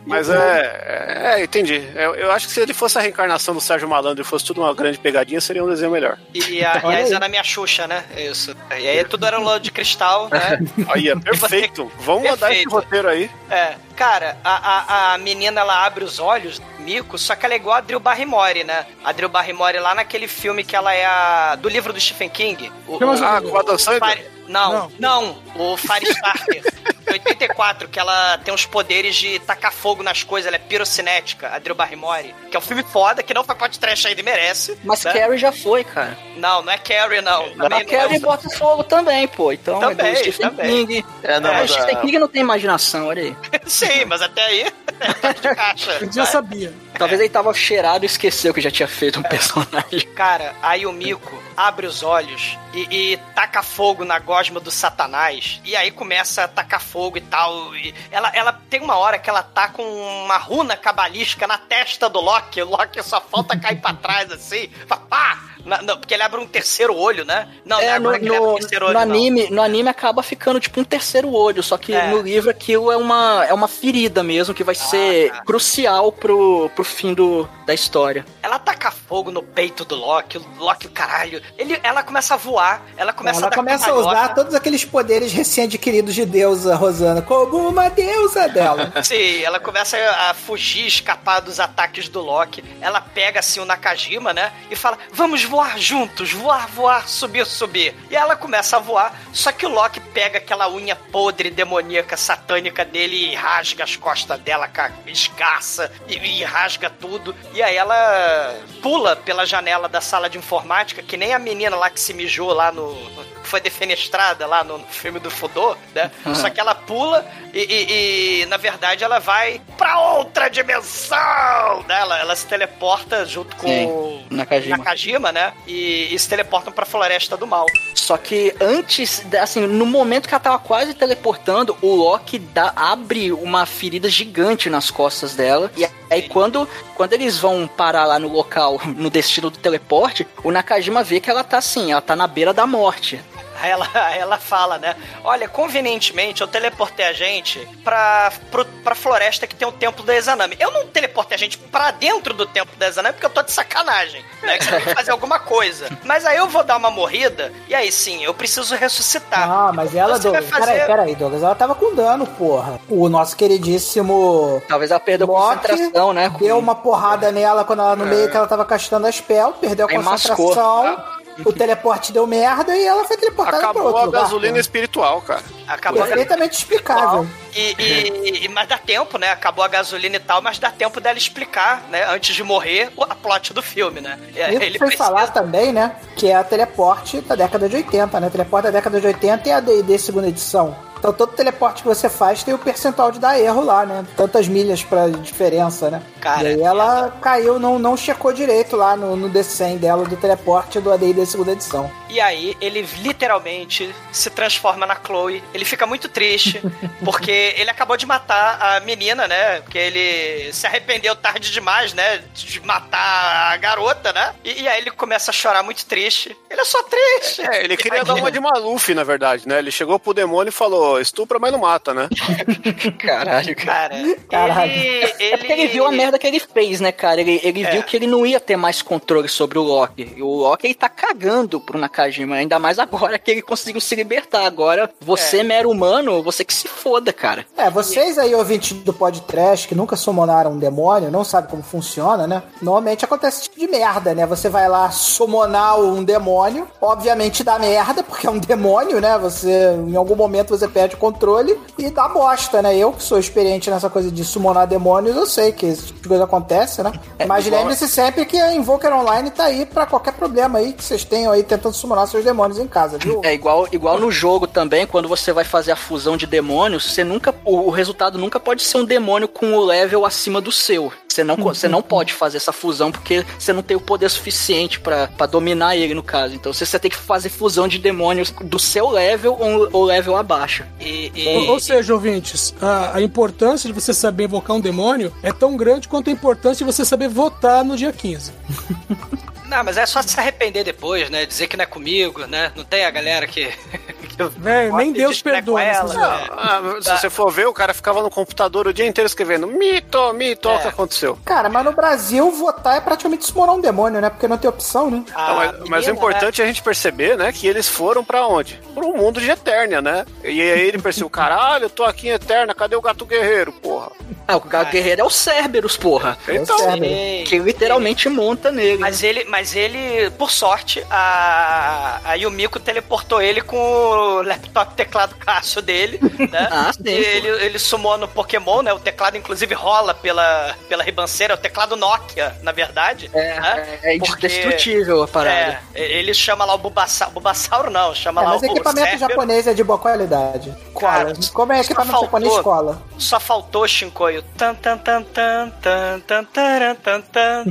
S8: mas é, é. entendi. Eu, eu acho que se ele fosse a reencarnação do Sérgio Malandro e fosse tudo uma grande pegadinha, seria um desenho melhor.
S4: E a, e a
S6: aí.
S4: Izana minha Xuxa, né? Isso. E aí tudo era um lado de cristal, né?
S8: Aí, é perfeito. Vamos mandar esse
S4: Perfeito.
S8: roteiro aí.
S4: É, cara, a, a, a menina ela abre os olhos, Mico, só que ela é igual a Drew Barrymore, né? A Drew Barrymore lá naquele filme que ela é a. do livro do Stephen King. O, o-
S8: Ah, com a Dan Sandler?
S4: Fire- Não, não, o Firestarter. de 84, que ela tem os poderes de tacar fogo nas coisas, ela é pirocinética, a Drew Barrymore. Que é um filme foda, que não foi pode trash ainda e merece.
S7: Mas
S4: né?
S7: Carrie já foi, cara.
S4: Não, não é Carrie, não.
S7: A
S4: Também não é
S7: Carrie
S4: o-
S7: bota fogo também, pô. Então
S4: Também,
S7: é do Stephen
S4: também.
S7: King.
S5: É, não,
S7: É, o
S5: mas
S7: Stephen
S5: a-
S7: King não tem imaginação, olha aí.
S4: Sim, mas até aí, é toque de caixa.
S9: A gente já sabia.
S7: Talvez ele tava cheirado e esqueceu que já tinha feito um personagem.
S4: Cara, aí o Mico abre os olhos e, e taca fogo na gosma do Satanás. E aí começa a tacar fogo e tal. E ela, ela tem uma hora que ela tá com uma runa cabalística na testa do Loki. O Loki só falta cair pra trás assim. Pá! Na- não, porque ele abre um terceiro olho, né? Não, não
S7: É,
S4: é
S7: no, no,
S4: um terceiro
S7: no
S4: olho, não.
S7: anime, no anime acaba ficando tipo um terceiro olho, só que
S4: É.
S7: no livro aquilo é uma, é uma ferida mesmo que vai ser
S4: tá.
S7: crucial pro, pro fim do, da história.
S4: Ela taca fogo no peito do Loki. O Loki, o caralho. Ele, ela começa a voar. Ela começa a
S6: Ela começa a usar todos aqueles poderes recém-adquiridos de deusa, Rosana, como uma deusa dela.
S4: Sim, ela começa a fugir, escapar dos ataques do Loki. Ela pega assim o Nakajima, né? E fala: Vamos voar juntos, voar, voar, subir, subir. E ela começa a voar, só que o Loki pega aquela unha podre, demoníaca, satânica dele e rasga as costas dela, ca- esgaça e, e rasga tudo. E aí ela pula pela janela da sala de informática, que nem a menina lá que se mijou lá no. Foi defenestrada lá no filme do Fudô, né? Só que ela pula e, e- e, na verdade ela vai pra outra dimensão, né? Ela, ela se teleporta junto com
S7: Sim,
S4: o
S7: Nakajima.
S4: Nakajima, né? E, e se teleportam pra Floresta do Mal.
S7: Só que antes, assim, no momento que ela tava quase teleportando, o Loki dá, abre uma ferida gigante nas costas dela. E aí, quando, quando eles vão parar lá no local, no destino do teleporte, o Nakajima vê que ela tá assim, ela tá na beira da morte.
S4: Aí ela, ela fala, né? Olha, convenientemente eu teleportei a gente pra, pro, pra floresta que tem o templo da Exanami. Eu não teleportei a gente pra dentro do templo da Exanami porque eu tô de sacanagem, né? Que eu tenho que fazer alguma coisa. Mas aí eu vou dar uma morrida e aí sim, eu preciso ressuscitar.
S6: Ah, mas ela,
S4: Você
S6: Douglas, peraí,
S4: fazer-
S6: peraí, Douglas, ela tava com dano, porra. O nosso queridíssimo
S7: Talvez ela perdeu a
S6: Loki
S7: concentração, né?
S6: deu uma porrada nela quando ela no meio que ela tava castando a spell, perdeu a
S7: Aí mascou.
S6: concentração, o teleporte deu merda e ela foi teleportada
S8: Acabou
S6: outro
S8: a
S6: lugar.
S8: gasolina
S6: porra.
S8: espiritual, cara.
S4: Acabou a
S6: Perfeitamente explicável.
S4: E, e- e- mas dá tempo, né? Acabou a gasolina e tal, mas dá tempo dela explicar, né? Antes de morrer, o- a plot do filme, né? É,
S6: Isso foi falar também, né? Que é a teleporte da década de 80, né? Teleporte da década de 80 e a D&D segunda edição. Então todo teleporte que você faz tem o percentual de dar erro lá, né? Tantas milhas pra diferença, né?
S4: Cara,
S6: e aí ela caiu, não, não checou direito lá no, no D100 dela do teleporte do AD&D segunda edição.
S4: E aí, ele literalmente se transforma na Chloe. Ele fica muito triste, porque ele acabou de matar a menina, né? Porque ele se arrependeu tarde demais, né? De matar a garota, né? E, e aí ele começa a chorar muito triste. Ele é só triste.
S8: É, ele queria dar uma de Maluf, na verdade, né? Ele chegou pro demônio e falou: estupra, mas não mata, né?
S7: Caralho, cara.
S4: Cara,
S6: Caralho.
S4: ele...
S7: É porque ele viu a merda que ele fez, né, cara? Ele, ele
S4: É.
S7: viu que ele não ia ter mais controle sobre o Loki. E o Loki, ele tá cagando pro Nakajima. Ainda mais agora que ele conseguiu se libertar. Agora, você,
S4: É.
S7: mero humano, você que se foda, cara.
S6: É, vocês aí, ouvintes do podcast, que nunca summonaram um demônio, não sabem como funciona, né? Normalmente acontece esse tipo de merda, né? Você vai lá summonar um demônio, obviamente dá merda, porque é um demônio, né? Você, em algum momento, você perde o controle e dá bosta, né? Eu que sou experiente nessa coisa de summonar demônios, eu sei que esse tipo de coisa acontece, né? Mas
S7: igual-
S6: lembre-se sempre que a Invoker Online tá aí pra qualquer problema aí que vocês tenham aí tentando summonar seus demônios em casa, viu?
S7: É igual, igual no jogo também, quando você vai fazer a fusão de demônios, você nunca. O, o resultado nunca pode ser um demônio com o level acima do seu. Você não, você não pode fazer essa fusão porque você não tem o poder suficiente pra pra dominar ele, no caso. Então você, você tem que fazer fusão de demônios do seu level ou, ou level abaixo.
S4: E, e-
S9: Ou, ou seja, ouvintes, a, a importância de você saber evocar um demônio é tão grande quanto a importância de você saber votar no dia 15.
S4: Não, mas é só se arrepender depois, né? Dizer que não é comigo, né? Não tem a galera que. que
S9: Véi, nem Deus
S4: é
S9: perdoa
S4: ela,
S9: nessas
S4: né?
S8: Ah, se você for ver, o cara ficava no computador o dia inteiro escrevendo mito, mito, olha o que
S4: É.
S8: aconteceu.
S6: Cara, mas no Brasil, votar é praticamente summonar um demônio, né? Porque não tem opção, né?
S4: A
S8: Não, mas, mas o
S4: menina,
S8: importante é a gente perceber, né, que eles foram pra onde? Pro mundo de Eternia, né? E aí ele percebeu, caralho, eu tô aqui em Eterna, cadê o gato guerreiro, porra?
S7: Ah, o cara guerreiro é o Cerberus, porra.
S8: Então,
S6: Certo.
S4: Sim.
S7: Que literalmente monta nele.
S4: Mas ele, mas ele, por sorte, a, a Yumiko teleportou ele com o laptop teclado clássico dele, né?
S7: Ah, sim,
S4: E ele, ele sumou no Pokémon, né? O teclado, inclusive, rola pela, pela ribanceira. É o teclado Nokia, na verdade.
S7: É,
S4: né?
S7: é, é
S4: Porque-
S7: indestrutível a parada.
S4: É, ele chama lá o Bulbasauro. Bulbasauro não, chama
S6: É,
S4: lá
S6: mas
S4: o
S6: equipamento
S4: Cerberus.
S6: japonês é de boa qualidade. Cola.
S4: Cara,
S6: Como é equipamento
S4: faltou-
S6: japonês, cola.
S4: Só faltou, Shinkoio. Tan, tan, tan, tan, tan, tan, tan, tan, tan.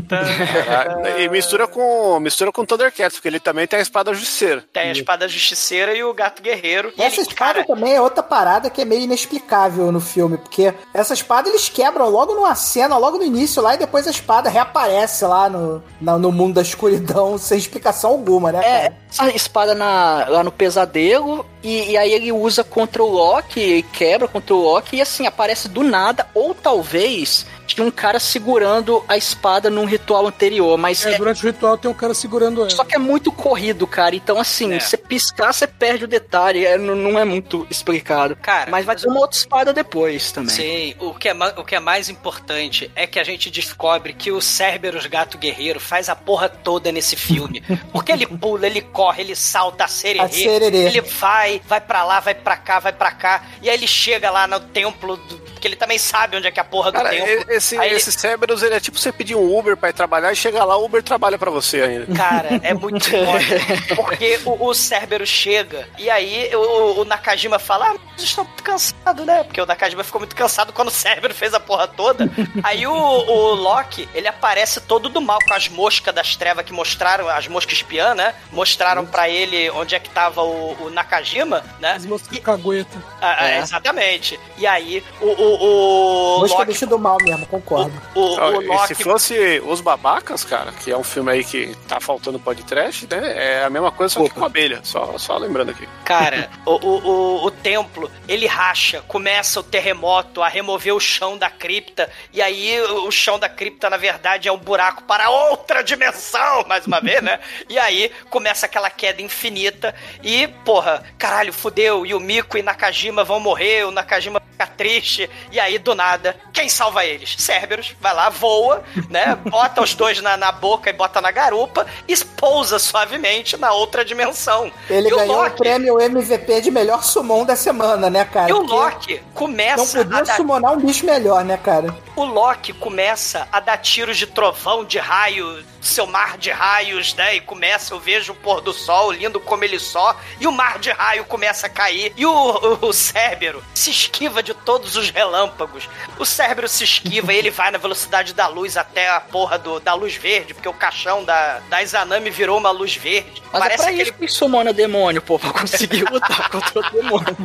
S8: Ah, E mistura com, mistura com Thundercats, porque ele também tem a espada justiceira.
S4: Tem a espada justiceira e o gato guerreiro. E
S6: Essa
S4: ele,
S6: espada
S4: cara,
S6: também é outra parada que é meio inexplicável no filme, porque essa espada eles quebram logo numa cena, logo no início lá, e depois a espada reaparece lá no, na- no mundo da escuridão, sem explicação alguma, né,
S7: É,
S6: cara?
S7: essa espada na- lá no pesadelo, e, e aí ele usa contra o Loki, e quebra contra o Loki, e assim, aparece do nada, ou talvez tinha um cara segurando a espada num ritual anterior, mas
S9: É,
S7: é-
S9: durante o ritual tem um cara segurando ela.
S7: só que é muito corrido, cara. Então, assim,
S4: É.
S7: você piscar, você perde o detalhe. é, não, não é muito explicado.
S4: Cara,
S7: mas vai ter uma outra espada depois também.
S4: Sim, o que, é, o que é mais importante é que a gente descobre que o Cerberus Gato Guerreiro faz a porra toda nesse filme. Porque ele pula, ele corre, ele salta a sererê,
S6: A sererê.
S4: ele vai, vai pra lá, vai pra cá, vai pra cá, e aí ele chega lá no templo, do, que ele também sabe onde é que é a porra do
S8: Cara,
S4: templo.
S8: e- esse,
S4: Aí ele-
S8: esse Cerberus, ele é tipo você pedir um Uber pra ir trabalhar e chega lá, o Uber trabalha pra você ainda.
S4: Cara, é muito foda. Porque o, o Cerberus chega e aí o, o Nakajima fala: Ah, mas estou muito cansado, né? Porque o Nakajima ficou muito cansado quando o Cerberus fez a porra toda. Aí o, o Loki, ele aparece todo do mal com as moscas das trevas que mostraram, as moscas espiã, né? Mostraram pra ele onde é que tava o, o Nakajima, né?
S9: As moças de cagueta.
S4: Ah,
S7: É.
S4: Exatamente. E aí o, o, o
S6: Mosca é
S4: Loki.
S6: bicho do mal mesmo, concordo.
S4: O, o,
S8: Ó,
S4: o
S8: e
S4: Loki
S8: se fosse Os Babacas, cara, que é um filme aí que tá faltando podcast, né? É a mesma coisa, só que com abelha. Só, só lembrando aqui.
S4: Cara, o, o, o, o templo, ele racha, começa o terremoto a remover o chão da cripta, e aí o chão da cripta, na verdade, é um buraco para outra dimensão, mais uma vez, né? E aí começa aquela queda infinita, e, porra, caralho, fudeu, e o Miko e Nakajima vão morrer, o Nakajima fica triste, e aí, do nada, quem salva eles? Cerberus, vai lá, voa, né? Bota os dois na, na boca e bota na garupa, e pousa suavemente na outra dimensão.
S6: Ele
S4: E o
S6: ganhou o
S4: Loki-
S6: prêmio MVP de melhor summon da semana, né, cara?
S4: E o Loki
S6: Não
S4: começa
S6: podia
S4: a dar,
S6: summonar um bicho melhor, né, cara?
S4: o Loki começa a dar tiros de trovão, de raio, seu mar de raios, né? E começa, eu vejo o pôr do sol, lindo como ele só, e o mar de raio começa a cair, e o, o, o Cérbero se esquiva de todos os relâmpagos. O Cérbero se esquiva e ele vai na velocidade da luz até a porra do, da luz verde, porque o caixão da, da Izanami virou uma luz verde.
S7: Mas
S4: Parece
S7: é pra
S4: aquele
S7: isso que summona demônio, pô, pra conseguir lutar contra o demônio.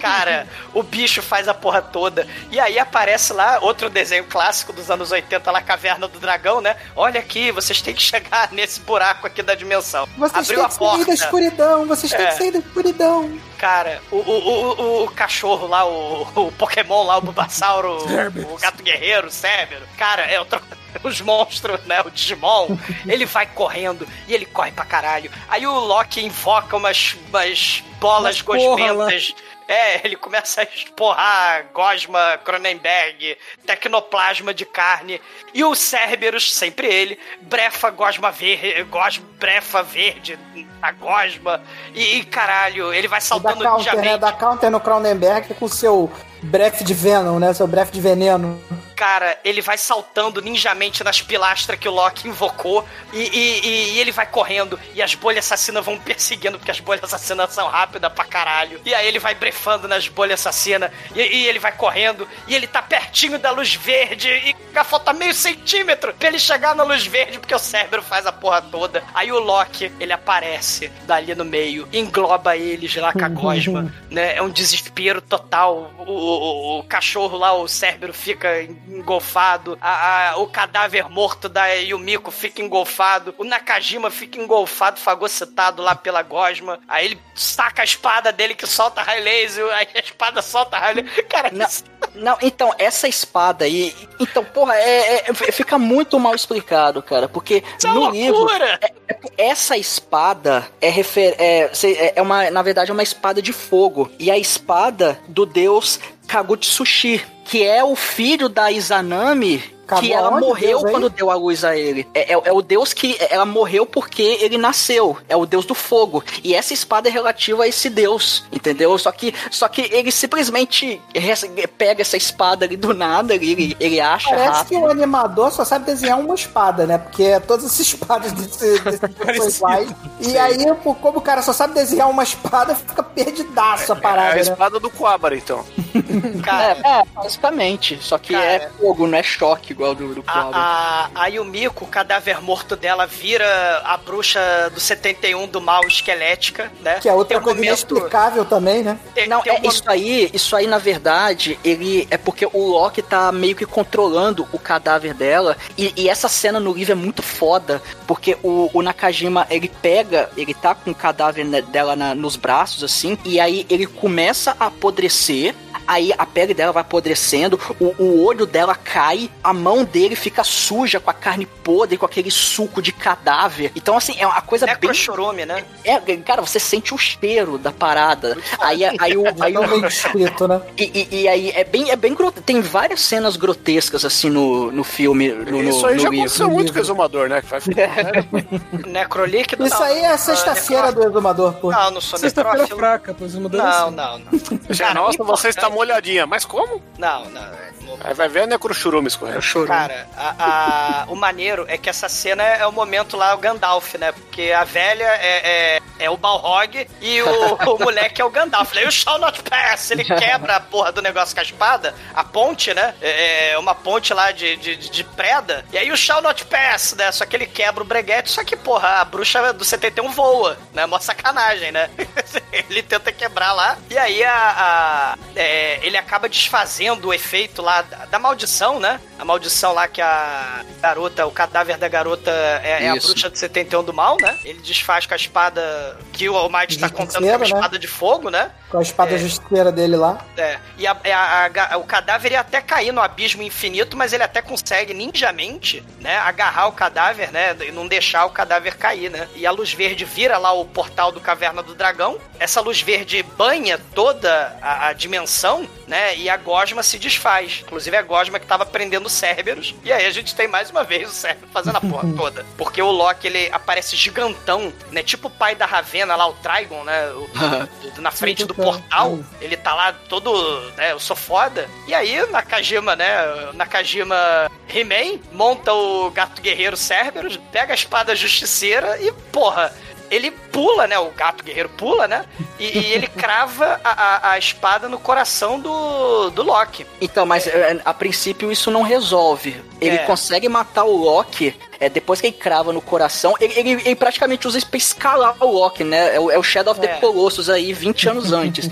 S4: Cara, o bicho faz a porra toda. E aí aparece lá outro desenho clássico dos anos 80, lá Caverna do Dragão, né? Olha aqui, vocês têm que chegar nesse buraco aqui da dimensão.
S6: Vocês
S4: Abriu
S6: têm
S4: a
S6: que sair da
S4: porta.
S6: escuridão, vocês têm
S4: É.
S6: que sair da escuridão.
S4: Cara, o, o, o, o- cachorro lá, o, o Pokémon lá, o Bulbasauro, o, o Gato Guerreiro, o Cérebro. Cara, é outro. Os monstros, né? O Digimon, ele vai correndo e ele corre pra caralho. Aí o Loki invoca umas, umas bolas
S9: porra
S4: gosmentas. É, ele começa a esporrar gosma Cronenberg, tecnoplasma de carne. E o Cerberus, sempre ele, brefa gosma verde, gosma, brefa verde, a gosma. E, e, caralho, ele vai saltando
S6: counter, né? Dá counter no Cronenberg com seu breath de Venom, né? Seu breath de veneno.
S4: Cara, ele vai saltando ninjamente nas pilastras que o Loki invocou e, e- e- ele vai correndo e as bolhas assassinas vão perseguindo porque as bolhas assassinas são rápidas pra caralho. E aí ele vai brefando nas bolhas assassinas e, e ele vai correndo e ele tá pertinho da luz verde e falta meio centímetro pra ele chegar na luz verde porque o cérebro faz a porra toda. Aí o Loki, ele aparece dali no meio, engloba eles lá com a gosma, né? É um desespero total. O, o- o cachorro lá, o cérebro fica engolfado, a- a- o cadáver morto da Yumiko fica engolfado, o Nakajima fica engolfado, fagocitado lá pela gosma. Aí ele saca a espada dele que solta raio laser, aí a espada solta raio laser. Cara,
S7: Não,
S4: isso-
S7: não, então, essa espada aí. Então, porra, é, é- fica muito mal explicado, cara. Porque
S4: isso é
S7: no
S4: uma
S7: livro.
S4: loucura!
S7: Essa espada é, refer... é, se- é uma, na verdade, é uma espada de fogo. E a espada do deus Kagutsushi, que é o filho da Izanami.
S6: Cagou
S7: Que ela morreu
S6: Deus aí?
S7: quando deu a luz a ele. É, é- é o deus que ela morreu porque ele nasceu. É o deus do fogo. E essa espada é relativa a esse deus, entendeu? Só que, só que ele simplesmente pega essa espada ali do nada, ele, ele acha
S6: Parece
S7: rápido.
S6: que o animador só sabe desenhar uma espada, né? Porque todas as espadas desse, desse iguais. E aí, como o cara só sabe desenhar uma espada, fica perdidaço a
S8: É
S6: parada,
S8: a
S6: né?
S8: espada do Quabara, então.
S4: Cara,
S7: É, é, basicamente. Só que
S4: Cara.
S7: é fogo, não é choque igual do, do.
S4: A, a, a Yumiko, o cadáver morto dela, vira a bruxa do 71 do mal esquelética, né?
S6: Que é outra
S4: Tem um
S6: coisa
S4: momento-
S6: inexplicável também, né?
S4: tem-
S7: Não,
S4: tem um
S7: é isso aí, isso aí na verdade, ele é porque o Loki tá meio que controlando o cadáver dela e, e essa cena no livro é muito foda, porque o, o Nakajima, ele pega, ele tá com o cadáver né, dela na- nos braços assim, e aí ele começa a apodrecer, aí a pele dela vai apodrecendo, o, o olho dela cai, a mão dele fica suja com a carne podre, com aquele suco de cadáver. Então assim, é uma coisa bem
S4: Necrochorume, né?
S7: é, cara, você sente o cheiro da parada. Aí, aí, o, aí,
S6: Tão bem
S7: o,
S6: descrito, né?
S7: e, e- e aí é bem, é bem grote- Tem várias cenas grotescas assim no, no filme. No, no-
S8: Isso aí
S7: no
S8: já
S7: livro.
S8: aconteceu muito com o exumador, né? Que vai
S4: Necrolíquido.
S6: Isso
S4: não,
S6: aí é a
S4: não,
S6: sexta-feira do
S4: necrófilo.
S6: Exumador, pô.
S4: Não, não sou
S9: Sexta-feira fraca, o modelo
S4: Não, não, não.
S8: Já,
S4: Cara,
S8: Nossa, você está
S4: importante-
S8: molhadinha. Mas como?
S4: Não, não. é-
S8: Aí vai ver a necrochurume escorrendo.
S4: Cara, a- a- o maneiro é que essa cena é o momento lá, o Gandalf, né? Porque a velha é, é, é o Balrog e o, o moleque é o Gandalf. Aí o Shall Not Pass, ele quebra a porra do negócio com a espada, a ponte, né? É é uma ponte lá de, de, de preda. E aí o Shall Not Pass, né? Só que ele quebra o breguete, só que, porra, a bruxa do 71 voa, né? Mó sacanagem, né? ele tenta quebrar lá. E aí a, a- é, ele acaba desfazendo o efeito lá da, da maldição, né? A maldição lá que a garota, o cadáver da garota é, é a bruxa do 71 do mal, né? Ele desfaz com a espada que o Almighty tá contando é uma
S6: Justiceiro, né?
S4: espada de fogo, né?
S6: Com a espada
S4: É.
S6: justiceira dele lá.
S4: É, e a- a- a ga- o cadáver ia até cair no abismo infinito, mas ele até consegue ninjamente, né, agarrar o cadáver, né, e não deixar o cadáver cair, né? E a luz verde vira lá o portal do Caverna do Dragão. Essa luz verde banha toda a, a dimensão, né, e a gosma se desfaz. Inclusive a gosma que tava prendendo o Cerberus. E aí a gente tem mais uma vez o Cerberus fazendo a porra toda. Porque o Loki, ele aparece gigantão, né, tipo o pai da Ravena lá, o Trigon, né, o- na frente do portal. Ele tá lá todo, né, eu sou foda. E aí, Nakajima, né, Nakajima He-Man monta o gato guerreiro Cerberus, pega a espada justiceira e, porra, ele pula, né, o gato guerreiro pula, né, e, e ele crava a, a, a espada no coração do, do Loki.
S7: Então, mas é, a princípio isso não resolve. Ele
S4: É.
S7: consegue matar o Loki. É, depois que ele crava no coração, ele, ele- ele praticamente usa isso pra escalar o Loki, né? É o, é o Shadow of the
S4: É.
S7: Colossus aí, 20 anos antes.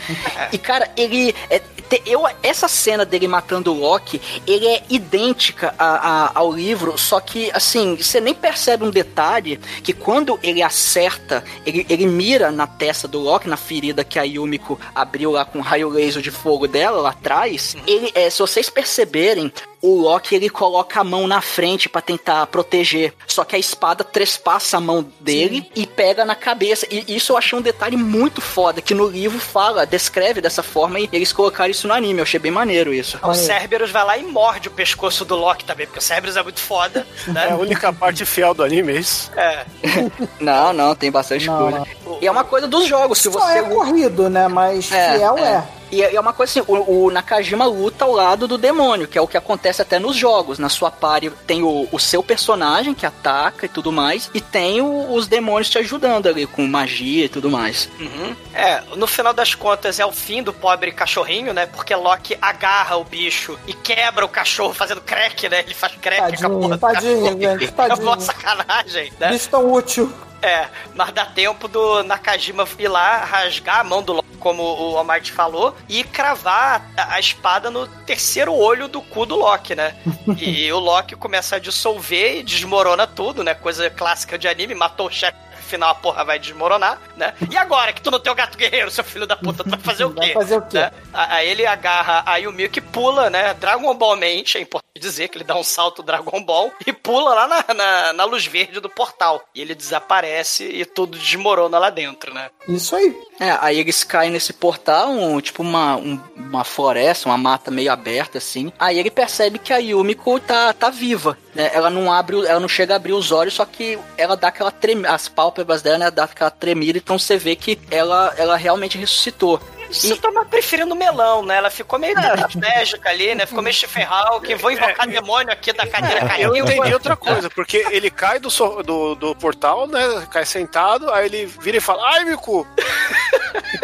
S7: E, cara, ele. é, te- eu, essa cena dele matando o Loki, ele é idêntica a- a- ao livro, só que, assim, você nem percebe um detalhe que quando ele acerta, ele, ele mira na testa do Loki, na ferida que a Yumiko abriu lá com o raio laser de fogo dela lá atrás. Ele, é, se vocês perceberem, o Loki ele coloca a mão na frente pra tentar proteger. Só que a espada trespassa a mão dele e pega na cabeça. E isso eu achei um detalhe muito foda, que no livro fala, descreve dessa forma e eles colocaram isso no anime. Eu achei bem maneiro isso.
S4: O Cerberus vai lá e morde o pescoço do Loki também, porque o Cerberus é muito foda, né?
S8: É a única parte fiel do anime, é isso?
S4: É.
S7: Não, não, tem bastante
S6: Não,
S7: coisa. E é uma coisa dos jogos, se
S6: Só
S7: você
S6: é corrido, né? Mas
S7: É,
S6: fiel é.
S7: é. E é uma coisa assim, o, o Nakajima luta ao lado do demônio, que é o que acontece até nos jogos. Na sua party tem o, o seu personagem que ataca e tudo mais, e tem o- os demônios te ajudando ali com magia e tudo mais.
S4: Uhum. É, no final das contas é o fim do pobre cachorrinho, né? Porque Loki agarra o bicho e quebra o cachorro fazendo crack, né? Ele faz crack com a porra
S6: Tadinho,
S4: do
S6: tadinho,
S4: cachorro.
S6: gente,
S4: É uma
S6: tadinho.
S4: sacanagem, né?
S6: Bicho tão útil.
S4: É, mas dá tempo do Nakajima ir lá, rasgar a mão do Loki, como o Almighty falou, e cravar a, a espada no terceiro olho do cu do Loki, né? e o Loki começa a dissolver e desmorona tudo, né? Coisa clássica de anime, matou o chefe. Afinal, a porra vai desmoronar, né? E agora que tu não tem o gato guerreiro, seu filho da puta, tu vai fazer o quê?
S6: Vai fazer o quê?
S4: Né? Aí ele agarra a Yumi que pula, né? Dragon Ball mente, é importante dizer que ele dá um salto Dragon Ball e pula lá na, na, na luz verde do portal. E ele desaparece e tudo desmorona lá dentro, né?
S6: Isso aí.
S7: É, aí eles caem nesse portal, um- tipo uma, um- uma floresta, uma mata meio aberta assim. Aí ele percebe que a Yumiko tá, tá viva. Né? Ela não abre, ela não chega a abrir os olhos, só que ela dá aquela tremida, as pálpebras dela, né, dá aquela tremida, então você vê que ela, ela realmente ressuscitou.
S4: Você tava preferindo melão, né? Ela ficou meio tetraplégica ali, né? Ficou meio Schifferhal, que vou invocar demônio aqui da cadeira caiu.
S8: Eu entendi outra coisa, porque ele cai do, so- do, do portal, né? Cai sentado, aí ele vira e fala, ai, meu cu!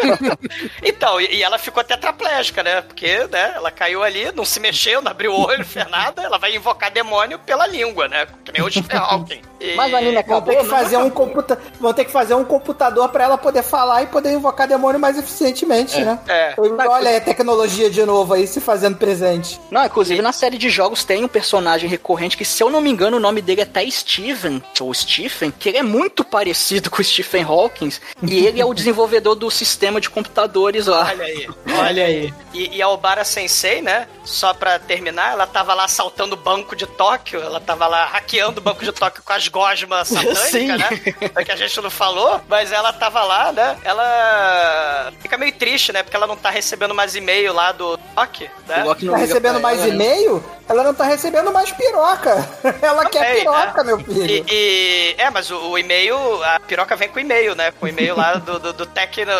S4: Então, e, e ela ficou tetraplégica, né? Porque, né, ela caiu ali, não se mexeu, não abriu o olho, não fez nada, ela vai invocar demônio pela língua, né? Que nem o Schifferhawking. E-
S7: Mas anime
S6: Vão ter que
S7: não
S6: fazer um computa... Vão ter que fazer um computador pra ela poder falar e poder invocar demônio mais eficientemente, né?
S4: É.
S6: Olha aí a tecnologia de novo aí se fazendo presente.
S7: Não, inclusive na série de jogos tem um personagem recorrente que, se eu não me engano, o nome dele é até Steven, ou Stephen, que ele é muito parecido com o Stephen Hawking, e ele é o desenvolvedor do sistema de computadores lá.
S4: Olha aí, olha aí. E, e a Obara Sensei, né? Só pra terminar, ela tava lá assaltando o banco de Tóquio, ela tava lá hackeando o banco de Tóquio com as gosmas satânicas,
S7: Sim.
S4: né? É que a gente não falou, mas ela tava lá, né? Ela fica meio triste, né? Porque ela não tá recebendo mais e-mail lá do Tóquio, né?
S7: O Loki não
S6: Tá recebendo mais
S7: né?
S6: e-mail? Ela não tá recebendo mais piroca. Ela quer
S4: Também,
S6: piroca,
S4: né?
S6: meu filho.
S4: E, e- é, mas o, o e-mail, a piroca vem com o e-mail, né? Com o e-mail lá do, do, do Tecno,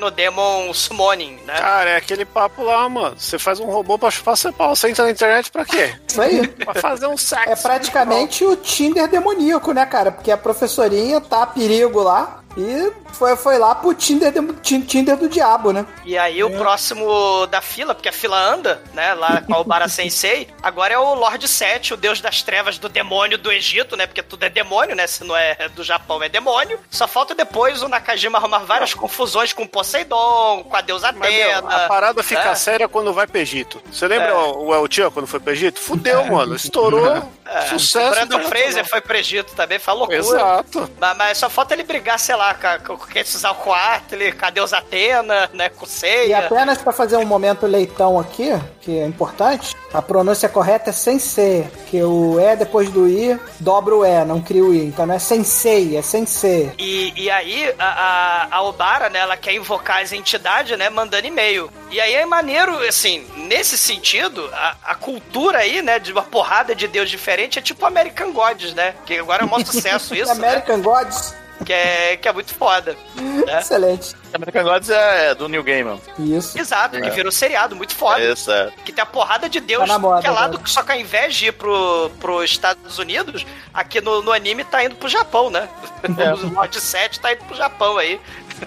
S4: Tecnodemon Summoning, né?
S8: Cara, é aquele papo lá, mano. Você faz um robô pra chupar seu pau. Você entra na internet pra quê?
S6: Isso aí.
S8: Pra fazer um sexo.
S6: É praticamente o Tinder demoníaco, né, cara? Porque a professorinha tá a perigo lá e foi, foi lá pro Tinder, Tinder do diabo, né?
S4: E aí o próximo da fila, porque a fila anda, né, lá com a Obara Sensei, agora é o Lord Set, o deus das trevas do demônio do Egito, né, porque tudo é demônio, né, se não é do Japão é demônio. Só falta depois o Nakajima arrumar várias confusões com Poseidon, com a deusa
S8: meu,
S4: Atena.
S8: a parada fica
S4: né?
S8: séria quando vai pro Egito. Você lembra
S4: É.
S8: o o El Chan quando foi pro Egito? Fudeu, mano. Estourou.
S4: É,
S8: Sucesso.
S4: Brandon. Fraser foi pro Egito também, uma loucura.
S8: Exato.
S4: Mas, mas só falta ele brigar, sei lá, com, com, esses Alcoatli, com a deusa Atena, né, com
S6: E
S4: Seiya.
S6: apenas pra fazer um momento leitão aqui, que é importante, a pronúncia correta é sensei, que o E depois do I dobra o E, não cria o I. Então não é sensei, é sensei.
S4: E, e aí, a, a, a Obara, né, ela quer invocar as entidades, né, mandando e-mail. E aí é maneiro, assim, nesse sentido, a, a cultura aí, né, de uma porrada de deus diferente é tipo American Gods, né? Que agora é um maior sucesso isso, né?
S6: American Gods,
S4: Que é, que é muito foda. Né?
S6: excelente.
S5: American Gods é do New Game, mano.
S6: Isso.
S4: Exato, que virou seriado, muito foda.
S5: Isso, é.
S4: Que tem a porrada de Deus
S6: Tá moda,
S4: que é lá
S6: né?
S4: do, só que ao invés de ir pro, pro Estados Unidos, aqui no, no anime tá indo pro Japão, né?
S6: É.
S4: O Lord 7 tá indo pro Japão aí.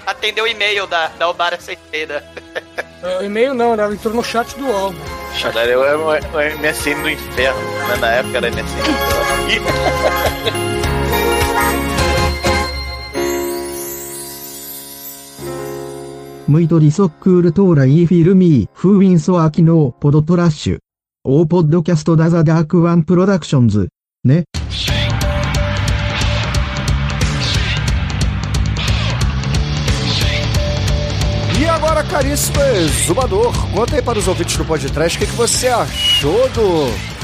S4: Atendeu o e-mail da, da Obara Sensei, né?
S9: É, O e-mail não, né? Ela entrou no chat do UOL.
S5: Daí eu era o MSN do inferno, né? Na época era MSN.
S11: ムイトリソックールトーライーフィルミー、フーウィンソアキノー、ポドトラッシュ。オーポッドキャストダザダークワンプロダクションズ。ね。
S3: E agora, caríssimo exumador, conta aí para os ouvintes do podcast o que, que você achou do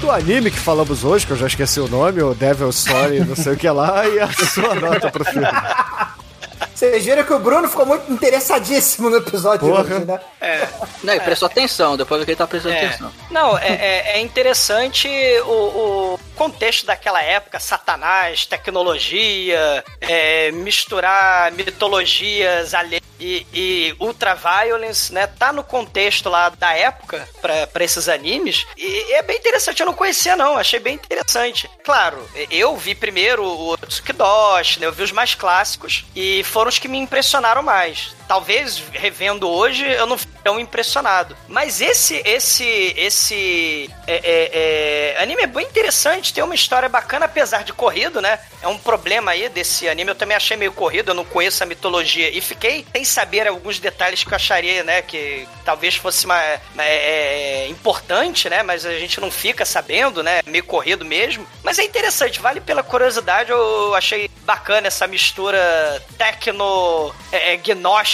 S3: do anime que falamos hoje, que eu já esqueci o nome, o Devil Story, não sei o que lá, e a sua nota pro filme.
S6: Vocês viram que o Bruno ficou muito interessadíssimo no episódio
S3: Porra.
S6: de hoje, né?
S4: É.
S7: Não, ele prestou atenção, depois que ele tá prestando
S4: É.
S7: atenção.
S4: Não, é, é- é interessante o, o contexto daquela época, Satanás, tecnologia, é, misturar mitologias alheias e, e ultraviolence, né? Tá no contexto lá da época pra pra esses animes e é bem interessante. Eu não conhecia não, achei bem interessante. Claro, eu vi primeiro o Tsukidoshi, né? Eu vi os mais clássicos e foram os que me impressionaram mais. Talvez revendo hoje eu não fique tão impressionado. Mas esse esse esse é, é, é, anime é bem interessante, tem uma história bacana apesar de corrido, né? É um problema aí desse anime. Eu também achei meio corrido, eu não conheço a mitologia e fiquei sem saber alguns detalhes que eu acharia, né, que talvez fosse uma, é, é, importante, né? Mas a gente não fica sabendo, né? Meio corrido mesmo. Mas é interessante, vale pela curiosidade. Eu achei bacana essa mistura tecno, é, é,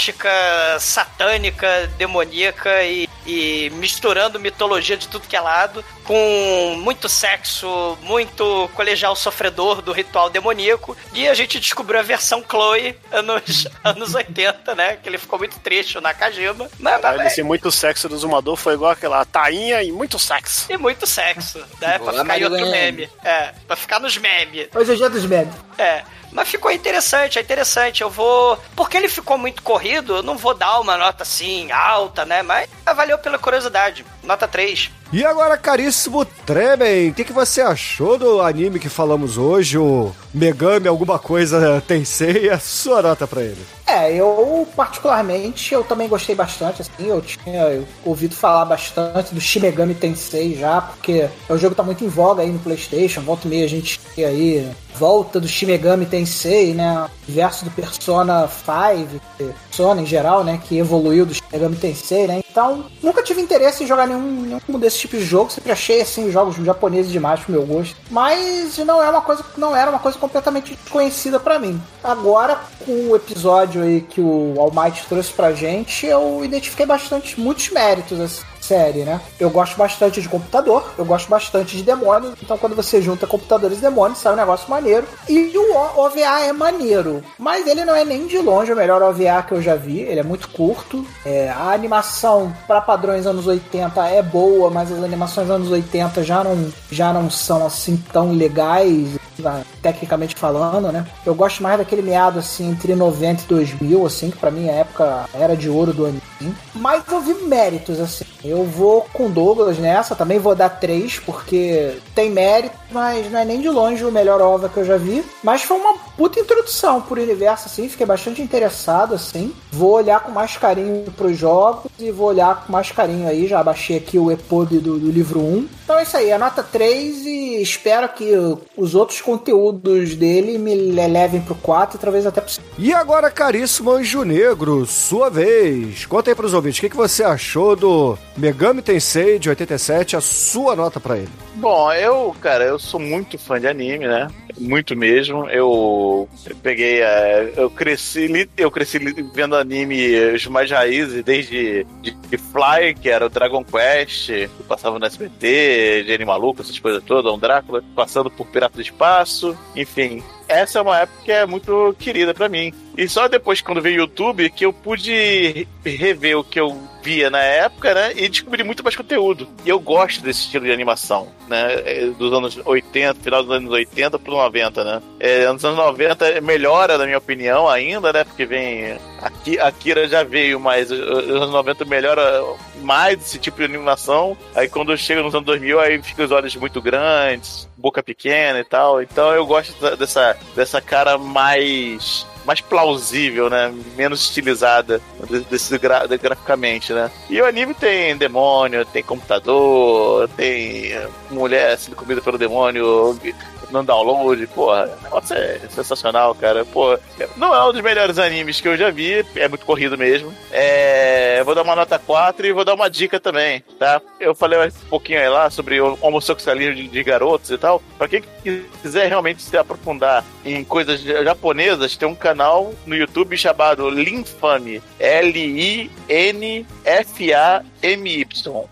S4: gnóstica, satânica, demoníaca e, e misturando mitologia de tudo que é lado, com muito sexo, muito colegial sofredor do ritual demoníaco. E a gente descobriu a versão Chloe anos, anos 80, né? Que ele ficou muito triste na Kajima. Mas, mas,
S8: esse muito sexo do Zumador foi igual aquela tainha e muito sexo.
S4: e muito sexo, né? Pra
S7: Boa,
S4: ficar em outro meme. É, pra ficar nos memes.
S6: Hoje é o dia dos memes.
S4: É. Mas ficou interessante, é interessante. Eu vou. Porque ele ficou muito corrido, eu não vou dar uma nota assim, alta, né? Mas valeu pela curiosidade. Nota 3.
S3: E agora, caríssimo Tremen, o que, que você achou do anime que falamos hoje, o Megami alguma coisa Tensei, a sua nota pra ele?
S6: É, eu particularmente, eu também gostei bastante, assim, eu tinha ouvido falar bastante do Shin Megami Tensei já, porque o jogo tá muito em voga aí no Playstation, volta e meia a gente tem aí volta do Shin Megami Tensei, né, verso do Persona 5, Persona em geral, né, que evoluiu do Shin Megami Tensei, né, então nunca tive interesse em jogar nenhum, nenhum desses tipos de jogo, sempre achei, assim, jogos japoneses demais pro meu gosto, mas não é uma coisa, não era uma coisa completamente desconhecida pra mim. Agora, com o episódio aí que o All Might trouxe pra gente, eu identifiquei bastante, muitos méritos, assim, série, né? Eu gosto bastante de computador, eu gosto bastante de demônios, então quando você junta computadores e demônios, sai um negócio maneiro. E o OVA é maneiro, mas ele não é nem de longe o melhor OVA que eu já vi, ele é muito curto. É, a animação para padrões anos 80 é boa, mas as animações anos 80 já não, já não são assim tão legais, tecnicamente falando, né? Eu gosto mais daquele meado assim entre 90 e 2000, assim, que pra mim a época era de ouro do anime. Mas eu vi méritos, assim. Eu vou com Douglas nessa, também vou dar 3, porque tem mérito, mas não é nem de longe o melhor OVA que eu já vi. Mas foi uma puta introdução pro universo, assim, fiquei bastante interessado, assim. Vou olhar com mais carinho pros jogos e vou olhar com mais carinho aí. Já baixei aqui o EPUB do, do livro 1. Então é isso aí, a nota 3 e espero que os outros conteúdos dele me levem pro 4 e talvez até pro 5.
S3: E agora, caríssimo Anjo Negro, sua vez. Conta aí pros ouvintes, o que, que você achou do Megami Tensei de 87, a sua nota pra ele?
S5: Bom, eu, cara, eu sou muito fã de anime, né? Muito mesmo. Eu peguei, é, eu cresci, eu cresci vendo anime os mais raízes, desde de, de Fly, que era o Dragon Quest, que passava no SBT, de Maluco, essas coisas todas, um Drácula, passando por Pirata do Espaço, enfim. Essa é uma época que é muito querida pra mim. E só depois, quando veio o YouTube, que eu pude rever o que eu via na época, né? E descobri muito mais conteúdo. E eu gosto desse estilo de animação, né? é, Dos anos 80, final dos anos 80 pro 90, né? É, nos anos 90 melhora, na minha opinião, ainda, né? Porque vem. Aqui, Kira já veio, mas os anos 90 melhora mais esse tipo de animação. Aí quando chega nos anos 2000, aí fica os olhos muito grandes, boca pequena e tal. Então eu gosto dessa, dessa cara mais mais plausível, né? Menos estilizada de- desse gra- graficamente, né? E o anime tem demônio, tem computador, tem mulher sendo comida pelo demônio, no download, porra, o negócio é sensacional, cara. Pô, não é um dos melhores animes que eu já vi, é muito corrido mesmo. É, vou dar uma nota 4 e vou dar uma dica também, tá? Eu falei um pouquinho aí lá sobre o homossexualismo de, de garotos e tal. Pra quem quiser realmente se aprofundar em coisas japonesas, tem um canal no YouTube chamado Linfame. L-I-N-F-A-M-Y.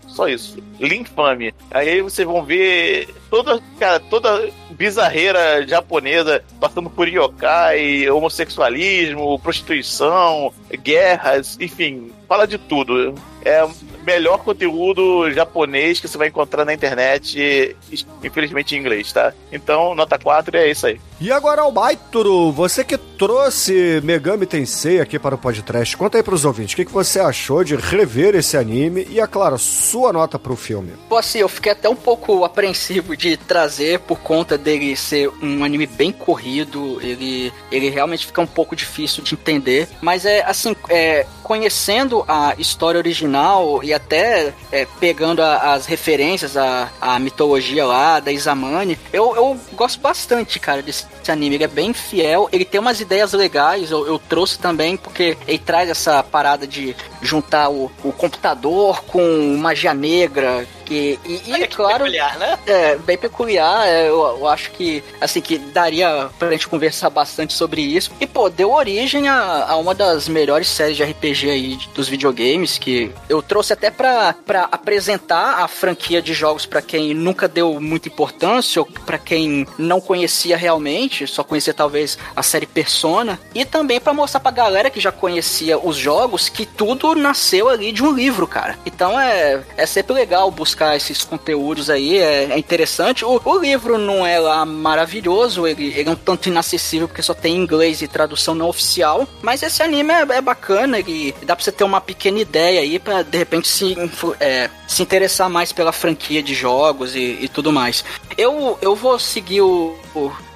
S5: Só isso. Linfame. Aí vocês vão ver toda, cara, toda bizarreira japonesa passando por yokai, homossexualismo, prostituição, guerras, enfim, fala de tudo. É melhor conteúdo japonês que você vai encontrar na internet, infelizmente em inglês, tá? Então, nota 4 é isso aí.
S3: E agora, Albaituro, você que trouxe Megami Tensei aqui para o podcast, conta aí pros ouvintes, o que, que você achou de rever esse anime e, é claro, sua nota pro filme.
S7: Pô, assim, eu fiquei até um pouco apreensivo de trazer por conta dele ser um anime bem corrido, ele, ele realmente fica um pouco difícil de entender, mas é, assim, é, conhecendo a história original e até é, pegando a, as referências, a, a mitologia lá da Izamani, eu, eu gosto bastante, cara, desse anime. Ele é bem fiel, ele tem umas ideias legais, eu, eu trouxe também porque ele traz essa parada de juntar o, o computador com magia negra, que, e, e é
S4: que
S7: claro,
S4: peculiar, né?
S7: é bem peculiar. é, eu, eu acho que assim que daria pra gente conversar bastante sobre isso. E pô, deu origem a, a uma das melhores séries de RPG aí dos videogames que eu trouxe até pra, pra apresentar a franquia de jogos pra quem nunca deu muita importância ou pra quem não conhecia realmente, só conhecia talvez a série Persona, e também pra mostrar pra galera que já conhecia os jogos que tudo nasceu ali de um livro, cara. Então é, é sempre legal buscar esses conteúdos aí, é, é interessante. O, o livro não é lá maravilhoso, ele, ele é um tanto inacessível porque só tem inglês e tradução não oficial, mas esse anime é, é bacana, ele dá pra você ter uma pequena ideia aí pra de repente se, é, se interessar mais pela franquia de jogos e, e tudo mais. Eu, eu vou seguir o,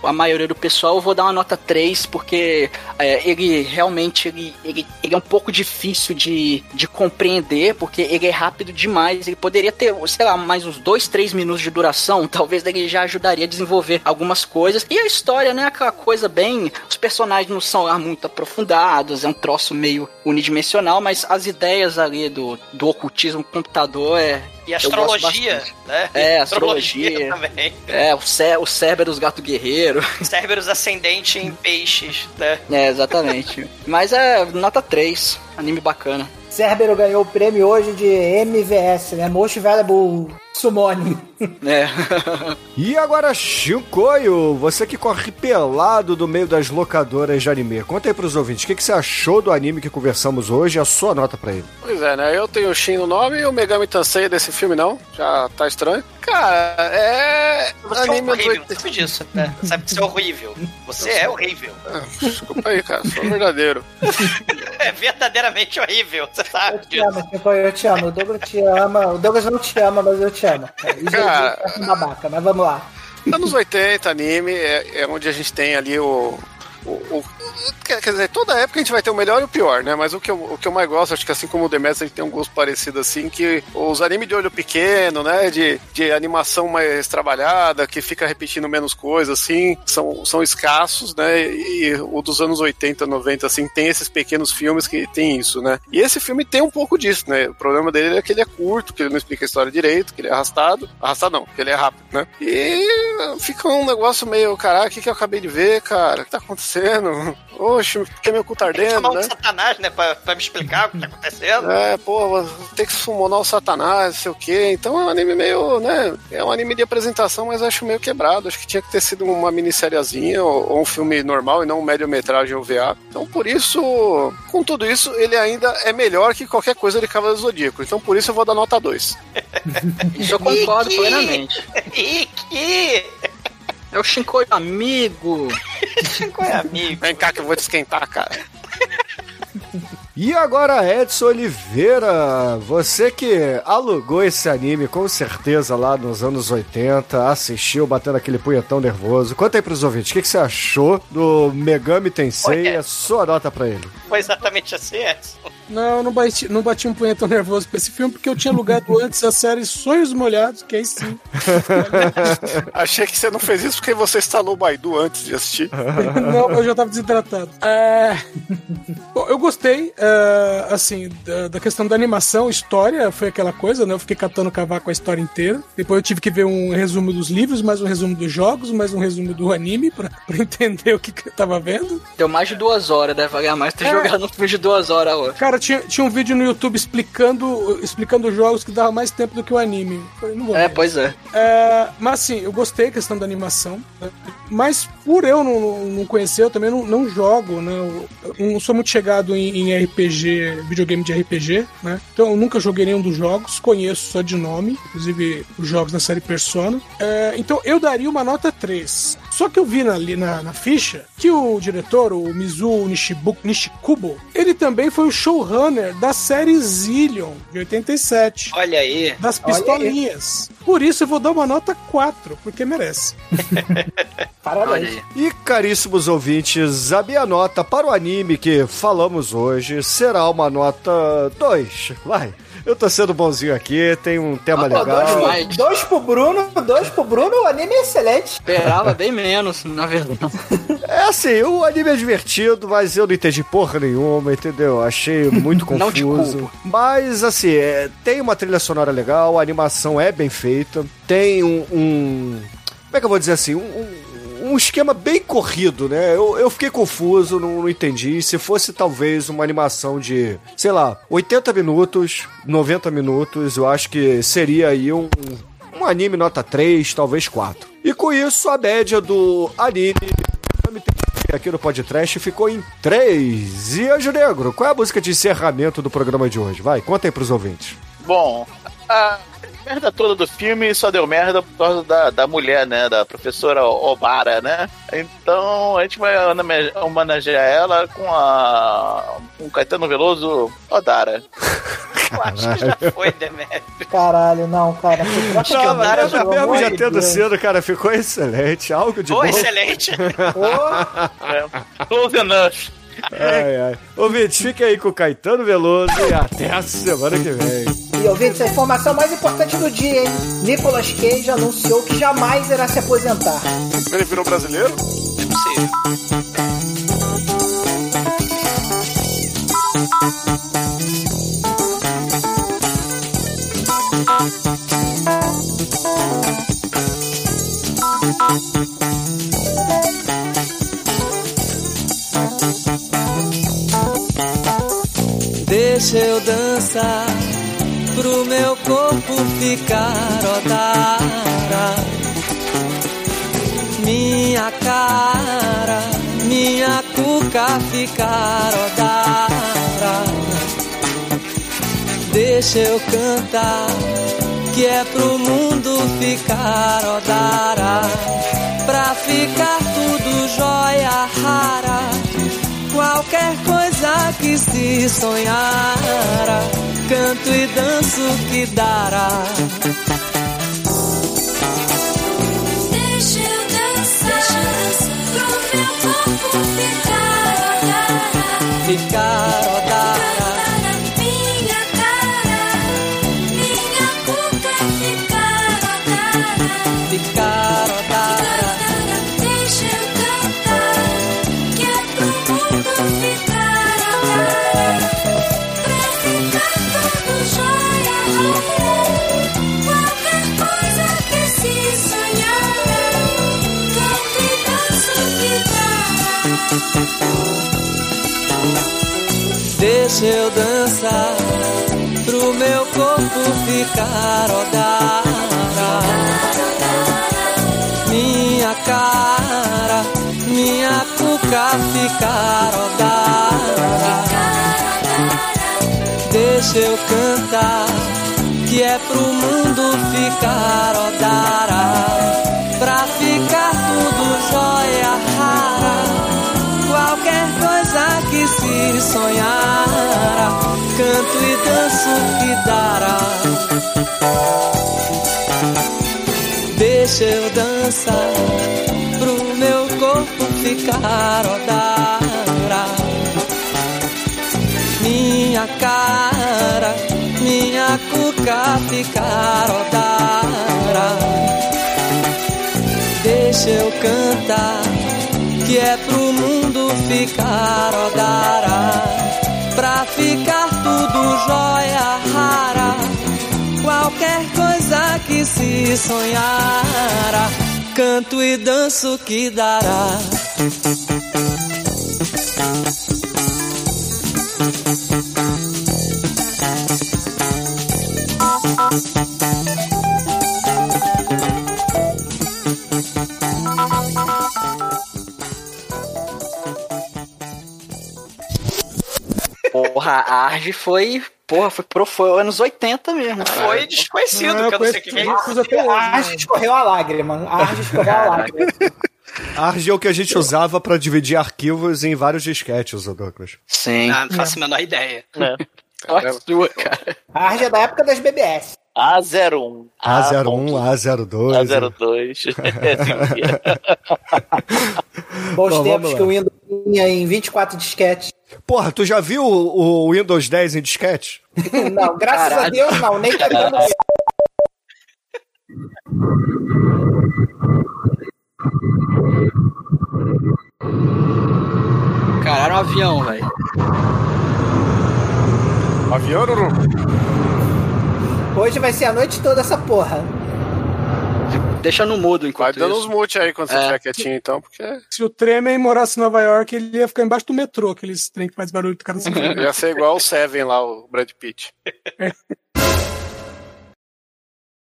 S7: a maioria do pessoal, eu vou dar uma nota 3, porque é, ele realmente ele, ele, ele é um pouco difícil de, de compreender, porque ele é rápido demais. Ele poderia ter, sei lá, mais uns 2, 3 minutos de duração, talvez ele já ajudaria a desenvolver algumas coisas. E a história, né, aquela coisa bem. Os personagens não são lá muito aprofundados, é um troço meio unidimensional, mas as ideias ali do, do ocultismo computador é.
S4: E astrologia, né?
S7: É,
S4: astrologia
S7: astrologia.
S4: também.
S7: É, o, cé o Cerberus Gato Guerreiro.
S4: Cerberus ascendente em peixes, né?
S7: É, exatamente. Mas é nota 3. Anime bacana.
S6: Cerbero ganhou o prêmio hoje de MVS, né? Most Valuable Summoning.
S7: É.
S3: E agora, Shinkoio, você que corre pelado do meio das locadoras de anime, conta aí pros ouvintes, o que, que você achou do anime que conversamos hoje e a sua nota pra ele?
S8: Pois é, né? Eu tenho o Shin no nome e o Megami Tensei desse filme não. Já tá estranho. Cara, é.
S4: Você
S8: anime
S4: é horrível,
S8: 80.
S4: sabe disso, né? Sabe que você é horrível. Você é horrível.
S8: Desculpa aí, cara. Sou verdadeiro.
S4: É verdadeiramente horrível, você sabe
S6: Eu te
S4: disso.
S6: amo, Chico, eu te amo. O Douglas te ama. O Douglas não te ama, mas eu te amo. Isso
S8: Cara.
S6: é um babaca, mas vamos lá.
S8: Anos 80, anime, é, é onde a gente tem ali o. o- o- quer dizer, toda época a gente vai ter o melhor e o pior, né? Mas o que eu, o que eu mais gosto, acho que assim como o Demetrius, a gente tem um gosto parecido assim, que os animes de olho pequeno, né? De, de animação mais trabalhada, que fica repetindo menos coisas, assim, são, são escassos, né? E o dos anos 80, 90, assim, tem esses pequenos filmes que tem isso, né? E esse filme tem um pouco disso, né? O problema dele é que ele é curto, que ele não explica a história direito, que ele é arrastado. Arrastado não, que ele é rápido, né? E fica um negócio meio, caraca, o que, que eu acabei de ver, cara? O que tá acontecendo? Oxe, por que meu cu tá
S4: Tem que
S8: ardendo,
S4: chamar um
S8: né?
S4: satanás, né? Pra, pra me explicar o que tá acontecendo.
S8: É, pô, ter que summonar o satanás, não sei o quê. Então é um anime meio, né? É um anime de apresentação, mas acho meio quebrado. Acho que tinha que ter sido uma minissériezinha ou, ou um filme normal e não um médio-metragem OVA. Então por isso, com tudo isso, ele ainda é melhor que qualquer coisa de Cavaleiro do Zodíaco. Então por isso eu vou dar nota 2.
S7: Isso eu concordo plenamente.
S4: Ike!
S7: É o Shinkoi amigo.
S4: É amigo?
S8: Vem cá que eu vou te esquentar, cara.
S3: E agora, Edson Oliveira, você que alugou esse anime com certeza lá nos anos 80, assistiu batendo aquele punhetão nervoso. Conta aí pros ouvintes, o que, que você achou do Megami Tensei e a sua nota pra ele?
S4: Foi exatamente assim, Edson.
S9: Não, não bati, não bati um punhetão nervoso pra esse filme, porque eu tinha alugado antes a série Sonhos Molhados, que aí sim.
S8: Achei que você não fez isso porque você instalou o Baidu antes de assistir.
S9: não, eu já tava desidratado. É... Bom, eu gostei, é, assim, da, da questão da animação, história, foi aquela coisa, né? Eu fiquei catando cavaco a história inteira. Depois eu tive que ver um resumo dos livros, mais um resumo dos jogos, mais um resumo do anime, pra, pra entender o que, que eu tava vendo.
S7: Deu mais de duas horas, deve valer mais ter
S9: É.
S7: jogado um filme de duas horas hoje.
S9: Cara, tinha, tinha um vídeo no YouTube explicando, explicando os jogos que dava mais tempo do que o anime. Falei,
S7: É,
S9: ver.
S7: pois é.
S9: É, mas assim, eu gostei da questão da animação. né? Mas por eu não, não conhecer, eu também não, não jogo, né? Eu não sou muito chegado em, em RPG, videogame de RPG, né? Então eu nunca joguei nenhum dos jogos, conheço só de nome, inclusive os jogos da série Persona. É, então eu daria uma nota 3. Só que eu vi na, ali na, na ficha que o diretor, o Mizuo Nishibu, Nishikubo, ele também foi o showrunner da série Zillion, de 87
S4: Olha aí.
S9: das
S6: Olha aí.
S9: pistolinhas. Por isso eu vou dar uma nota 4, porque merece.
S6: Parabéns.
S3: E caríssimos ouvintes, a minha nota para o anime que falamos hoje será uma nota 2. Vai. Eu tô sendo bonzinho aqui, tem um tema
S7: Ah,
S3: legal.
S7: dois
S6: pro- dois pro Bruno, dois pro Bruno, o anime é excelente.
S7: Esperava bem menos, na verdade.
S3: É assim, o anime é divertido, mas eu não entendi porra nenhuma, entendeu? Achei muito
S7: Não te
S3: confuso.
S7: culpo.
S3: Mas assim, é, tem uma trilha sonora legal, a animação é bem feita, tem um. um- como é que eu vou dizer assim? Um, um- um esquema bem corrido, né? Eu, eu fiquei confuso, não, não entendi. Se fosse talvez uma animação de, sei lá, 80 minutos, 90 minutos, eu acho que seria aí um, um anime nota 3, talvez 4. E com isso, a média do anime aqui no podcast ficou em 3. E Anjo Negro, qual é a música de encerramento do programa de hoje? Vai, conta aí pros ouvintes.
S5: Bom, a merda toda do filme só deu merda por causa da, da mulher, né? Da professora Obara, né? Então a gente vai homenagear ela com a. com Caetano Veloso Odara.
S4: Eu acho que já foi, Demetrio.
S6: Caralho, não, cara. que
S3: Não, mas
S6: pelo
S3: mesmo
S6: amor
S3: já tendo
S6: Deus.
S3: sido, cara, ficou excelente. Algo de
S4: Pô,
S3: bom.
S4: excelente.
S6: Ô,
S5: É. Close enough.
S3: Ai, ai. Ouvintes, aí com o Caetano Veloso e até a semana que vem.
S6: E ouvintes, a informação mais importante do dia, hein? Nicolas Cage anunciou que jamais irá se aposentar.
S8: Ele virou brasileiro?
S4: É possível.
S12: Deixa eu dançar pro meu corpo ficar odara. Minha cara, minha cuca ficar odara. Deixa eu cantar, que é pro mundo ficar odara. Pra ficar tudo jóia rara qualquer coisa que se sonhara, canto e danço que dará.
S10: Deixa eu dançar pro meu corpo ficar.
S12: Ficar
S10: deixa eu
S12: dançar pro meu corpo ficar odara. Minha cara, minha cuca ficar odara. Deixa eu cantar, que é pro mundo ficar odara. Pra ficar que se sonhar, canto e danço que dará. Deixa eu dançar pro meu corpo ficar odara. Minha cara, minha cuca ficar odara. Deixa eu cantar, que é pro mundo ficar odara. Pra ficar tudo jóia rara, qualquer coisa que se sonhara, canto e danço que dará.
S7: Porra, a Arge foi. Porra, foi, pro, foi anos 80 mesmo.
S4: Foi desconhecido, que eu não sei o que que é isso.
S6: A Arge escorreu a lágrima. A Arge escorreu a lágrima.
S3: Arg é o que a gente usava pra dividir arquivos em vários disquetes, ô Douglas.
S7: Sim.
S4: Ah, não faço a menor ideia.
S7: Olha a sua, cara.
S6: A Arge é da época das BBS.
S5: A01.
S3: A01, A02.
S5: A02.
S6: Bons
S3: Bom,
S6: tempos que o Windows tinha em 24 disquetes.
S3: Porra, tu já viu o, o Windows 10 em disquete?
S6: Não, graças a
S7: Caralho.
S6: Deus não, nem querendo ver.
S7: Cara, era um avião, velho.
S8: Avião, Nuru?
S6: Hoje vai ser a noite toda essa porra.
S7: Deixa no mudo
S8: Vai
S7: enquanto
S8: dando
S7: isso.
S8: uns mute aí quando você
S7: É.
S8: estiver quietinho, então, porque
S9: Se o Tremen morasse em Nova York, ele ia ficar embaixo do metrô, aqueles trem que faz barulho do cara
S8: ia ser igual o Seven lá, o Brad Pitt.